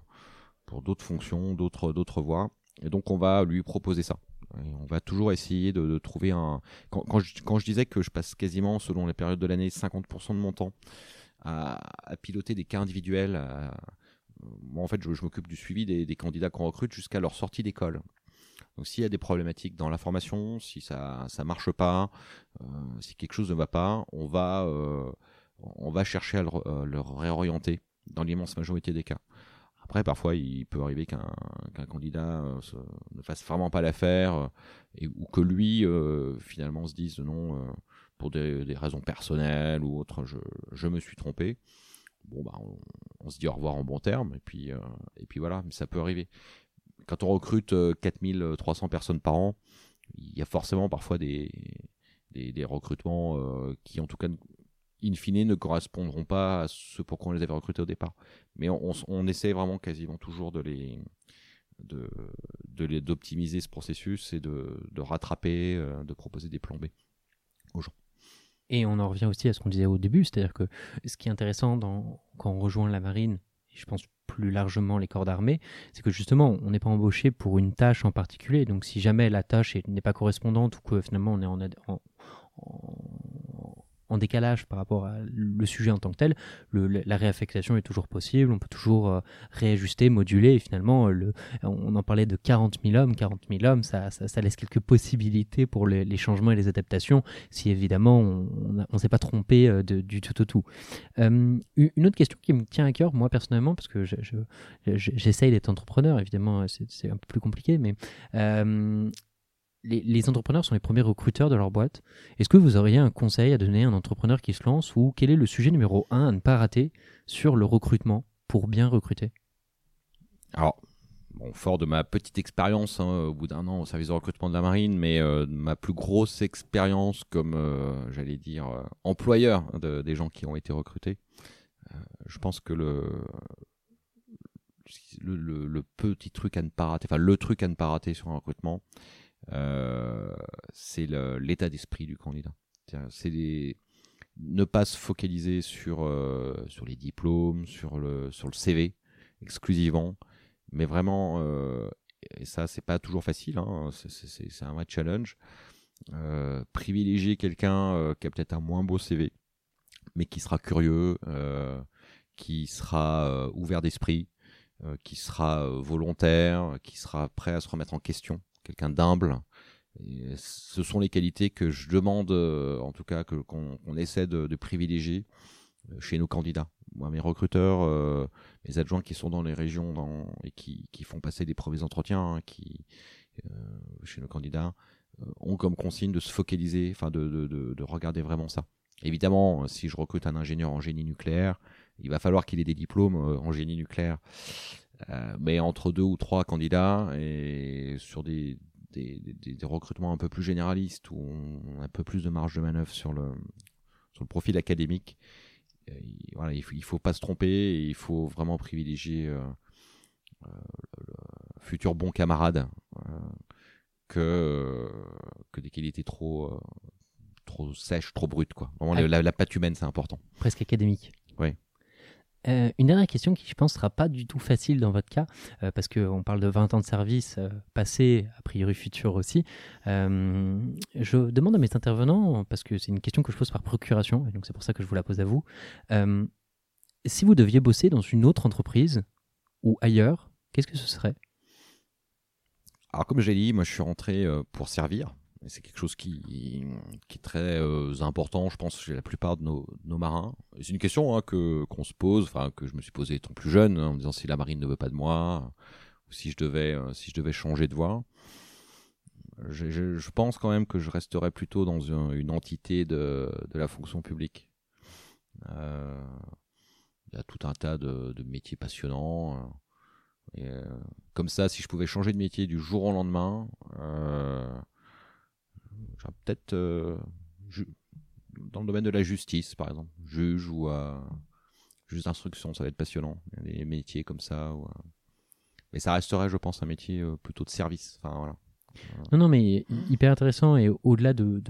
pour d'autres fonctions, d'autres, d'autres voies. Et donc, on va lui proposer ça. on va toujours essayer de, trouver un. Quand, quand, je, disais que je passe quasiment, selon les périodes de l'année, 50% de mon temps à, piloter des cas individuels, moi, en fait, je, m'occupe du suivi des, candidats qu'on recrute jusqu'à leur sortie d'école. Donc, s'il y a des problématiques dans la formation, si ça ça marche pas, euh, si quelque chose ne va pas, on va euh, on va chercher à le, euh, réorienter dans l'immense majorité des cas. Après, parfois, il peut arriver qu'un candidat ne fasse vraiment pas l'affaire et ou que lui, finalement, se dise non pour des, raisons personnelles ou autres, je, je me suis trompé bon, bah, on, se dit au revoir en bon terme, et puis, euh, voilà, mais ça peut arriver. Quand on recrute 4300 euh, personnes par an, il y a forcément parfois des, recrutements euh, qui, en tout cas, in fine, ne correspondront pas à ce pour quoi on les avait recrutés au départ. Mais on, essaie vraiment quasiment toujours de les d'optimiser ce processus et de, de rattraper, de proposer des plans B aux gens. Et on en revient aussi à ce qu'on disait au début, c'est-à-dire que ce qui est intéressant quand on rejoint la marine, et je pense plus largement les corps d'armée, c'est que justement, on n'est pas embauché pour une tâche en particulier. Donc si jamais la tâche n'est pas correspondante ou que finalement on est en décalage par rapport à le sujet en tant que tel, la réaffectation est toujours possible, on peut toujours euh, réajuster, moduler, et finalement, le, on en parlait de 40 000 hommes, 40 000 hommes, ça, laisse quelques possibilités pour les, changements et les adaptations, si évidemment on ne s'est pas trompé euh, du tout au tout. Euh, une autre question qui me tient à cœur, moi personnellement, parce que j'essaye d'être entrepreneur, évidemment c'est un peu plus compliqué, mais les, entrepreneurs sont les premiers recruteurs de leur boîte. Est-ce que vous auriez un conseil à donner à un entrepreneur qui se lance ou quel est le sujet numéro un à ne pas rater sur le recrutement pour bien recruter? Alors, fort de ma petite expérience hein, au bout d'un an au service de recrutement de la marine, mais euh, ma plus grosse expérience comme, euh, j'allais dire, euh, employeur des gens qui ont été recrutés, je pense que le, le, petit truc à ne pas rater, enfin le truc à ne pas rater sur un recrutement, c'est l'état d'esprit du candidat. C'est ne pas se focaliser sur, euh, sur les diplômes, sur le, sur le CV exclusivement, mais vraiment, euh, et ça c'est pas toujours facile, hein, c'est un vrai challenge, privilégier quelqu'un qui a peut-être un moins beau CV, mais qui sera curieux, qui sera ouvert d'esprit, qui sera volontaire, qui sera prêt à se remettre en question quelqu'un d'humble. Ce sont les qualités que je demande, euh, en tout cas, qu'on essaie de, privilégier euh, chez nos candidats. Moi, mes recruteurs, euh, mes adjoints qui sont dans les régions et qui, font passer des premiers entretiens, hein, qui chez nos candidats, ont comme consigne de se focaliser, enfin de, regarder vraiment ça. Évidemment, si je recrute un ingénieur en génie nucléaire, il va falloir qu'il ait des diplômes en génie nucléaire. Euh, mais entre deux ou trois candidats et sur des, des, des, recrutements un peu plus généralistes où on a un peu plus de marge de manœuvre sur le, sur le profil académique, euh, voilà, il ne faut, il faut, pas se tromper et il faut vraiment privilégier euh, le futur bon camarade que, que des qualités trop, trop sèches, trop brutes. Quoi. Vraiment, la, la, patte humaine, c'est important. Presque académique. Oui. Euh, une dernière question qui, je pense, sera pas du tout facile dans votre cas, euh, parce qu'on parle de 20 ans de service euh, passé, a priori futur aussi. je demande à mes intervenants, parce que c'est une question que je pose par procuration, et donc c'est pour ça que je vous la pose à vous. si vous deviez bosser dans une autre entreprise ou ailleurs, qu'est-ce que ce serait? Alors, comme j'ai dit, moi je suis rentré pour servir. C'est quelque chose qui, qui est très euh, important, je pense, chez la plupart de nos, nos marins. C'est une question hein, que qu'on se pose, enfin que je me suis posée étant plus jeune, hein, en me disant si la marine ne veut pas de moi, si je devais, si je devais changer de voie. Je, pense quand même que je resterais plutôt dans une, entité de, la fonction publique. Il y a tout un tas de, métiers passionnants. comme ça, si je pouvais changer de métier du jour au lendemain, peut-être dans le domaine de la justice, par exemple, juge ou euh, juge d'instruction, ça va être passionnant. Il y a des métiers comme ça. Euh, mais ça resterait, je pense, un métier euh, plutôt de service. Enfin, voilà. Non, non, mais hyper intéressant et au-delà de,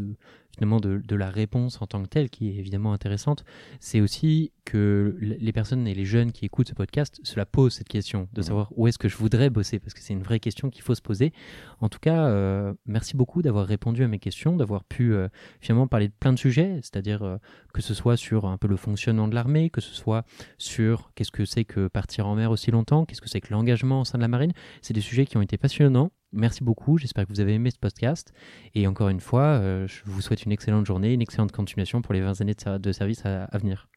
finalement de, la réponse en tant que telle, qui est évidemment intéressante, c'est aussi que les personnes et les jeunes qui écoutent ce podcast se la posent cette question de savoir où est-ce que je voudrais bosser, parce que c'est une vraie question qu'il faut se poser. En tout cas, euh, merci beaucoup d'avoir répondu à mes questions, d'avoir pu euh, finalement parler de plein de sujets, c'est-à-dire euh, que ce soit sur un peu le fonctionnement de l'armée, que ce soit sur qu'est-ce que c'est que partir en mer aussi longtemps, qu'est-ce que c'est que l'engagement au sein de la marine. C'est des sujets qui ont été passionnants. Merci beaucoup, j'espère que vous avez aimé ce podcast. Et encore une fois, je vous souhaite une excellente journée, une excellente continuation pour les 20 années de, service à, venir.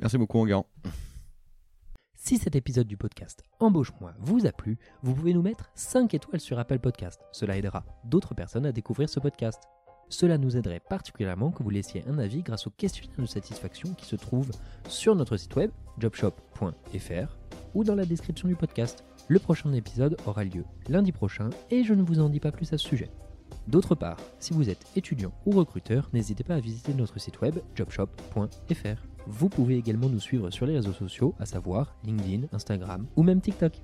Merci beaucoup, Enguerrand. Si cet épisode du podcast Embauche-moi vous a plu, vous pouvez nous mettre 5 étoiles sur Apple Podcast. Cela aidera d'autres personnes à découvrir ce podcast. Cela nous aiderait particulièrement que vous laissiez un avis grâce au questionnaire de satisfaction qui se trouve sur notre site web jobshop.fr ou dans la description du podcast. Le prochain épisode aura lieu lundi prochain et je ne vous en dis pas plus à ce sujet. D'autre part, si vous êtes étudiant ou recruteur, n'hésitez pas à visiter notre site web jobshop.fr. Vous pouvez également nous suivre sur les réseaux sociaux, à savoir LinkedIn, Instagram ou même TikTok.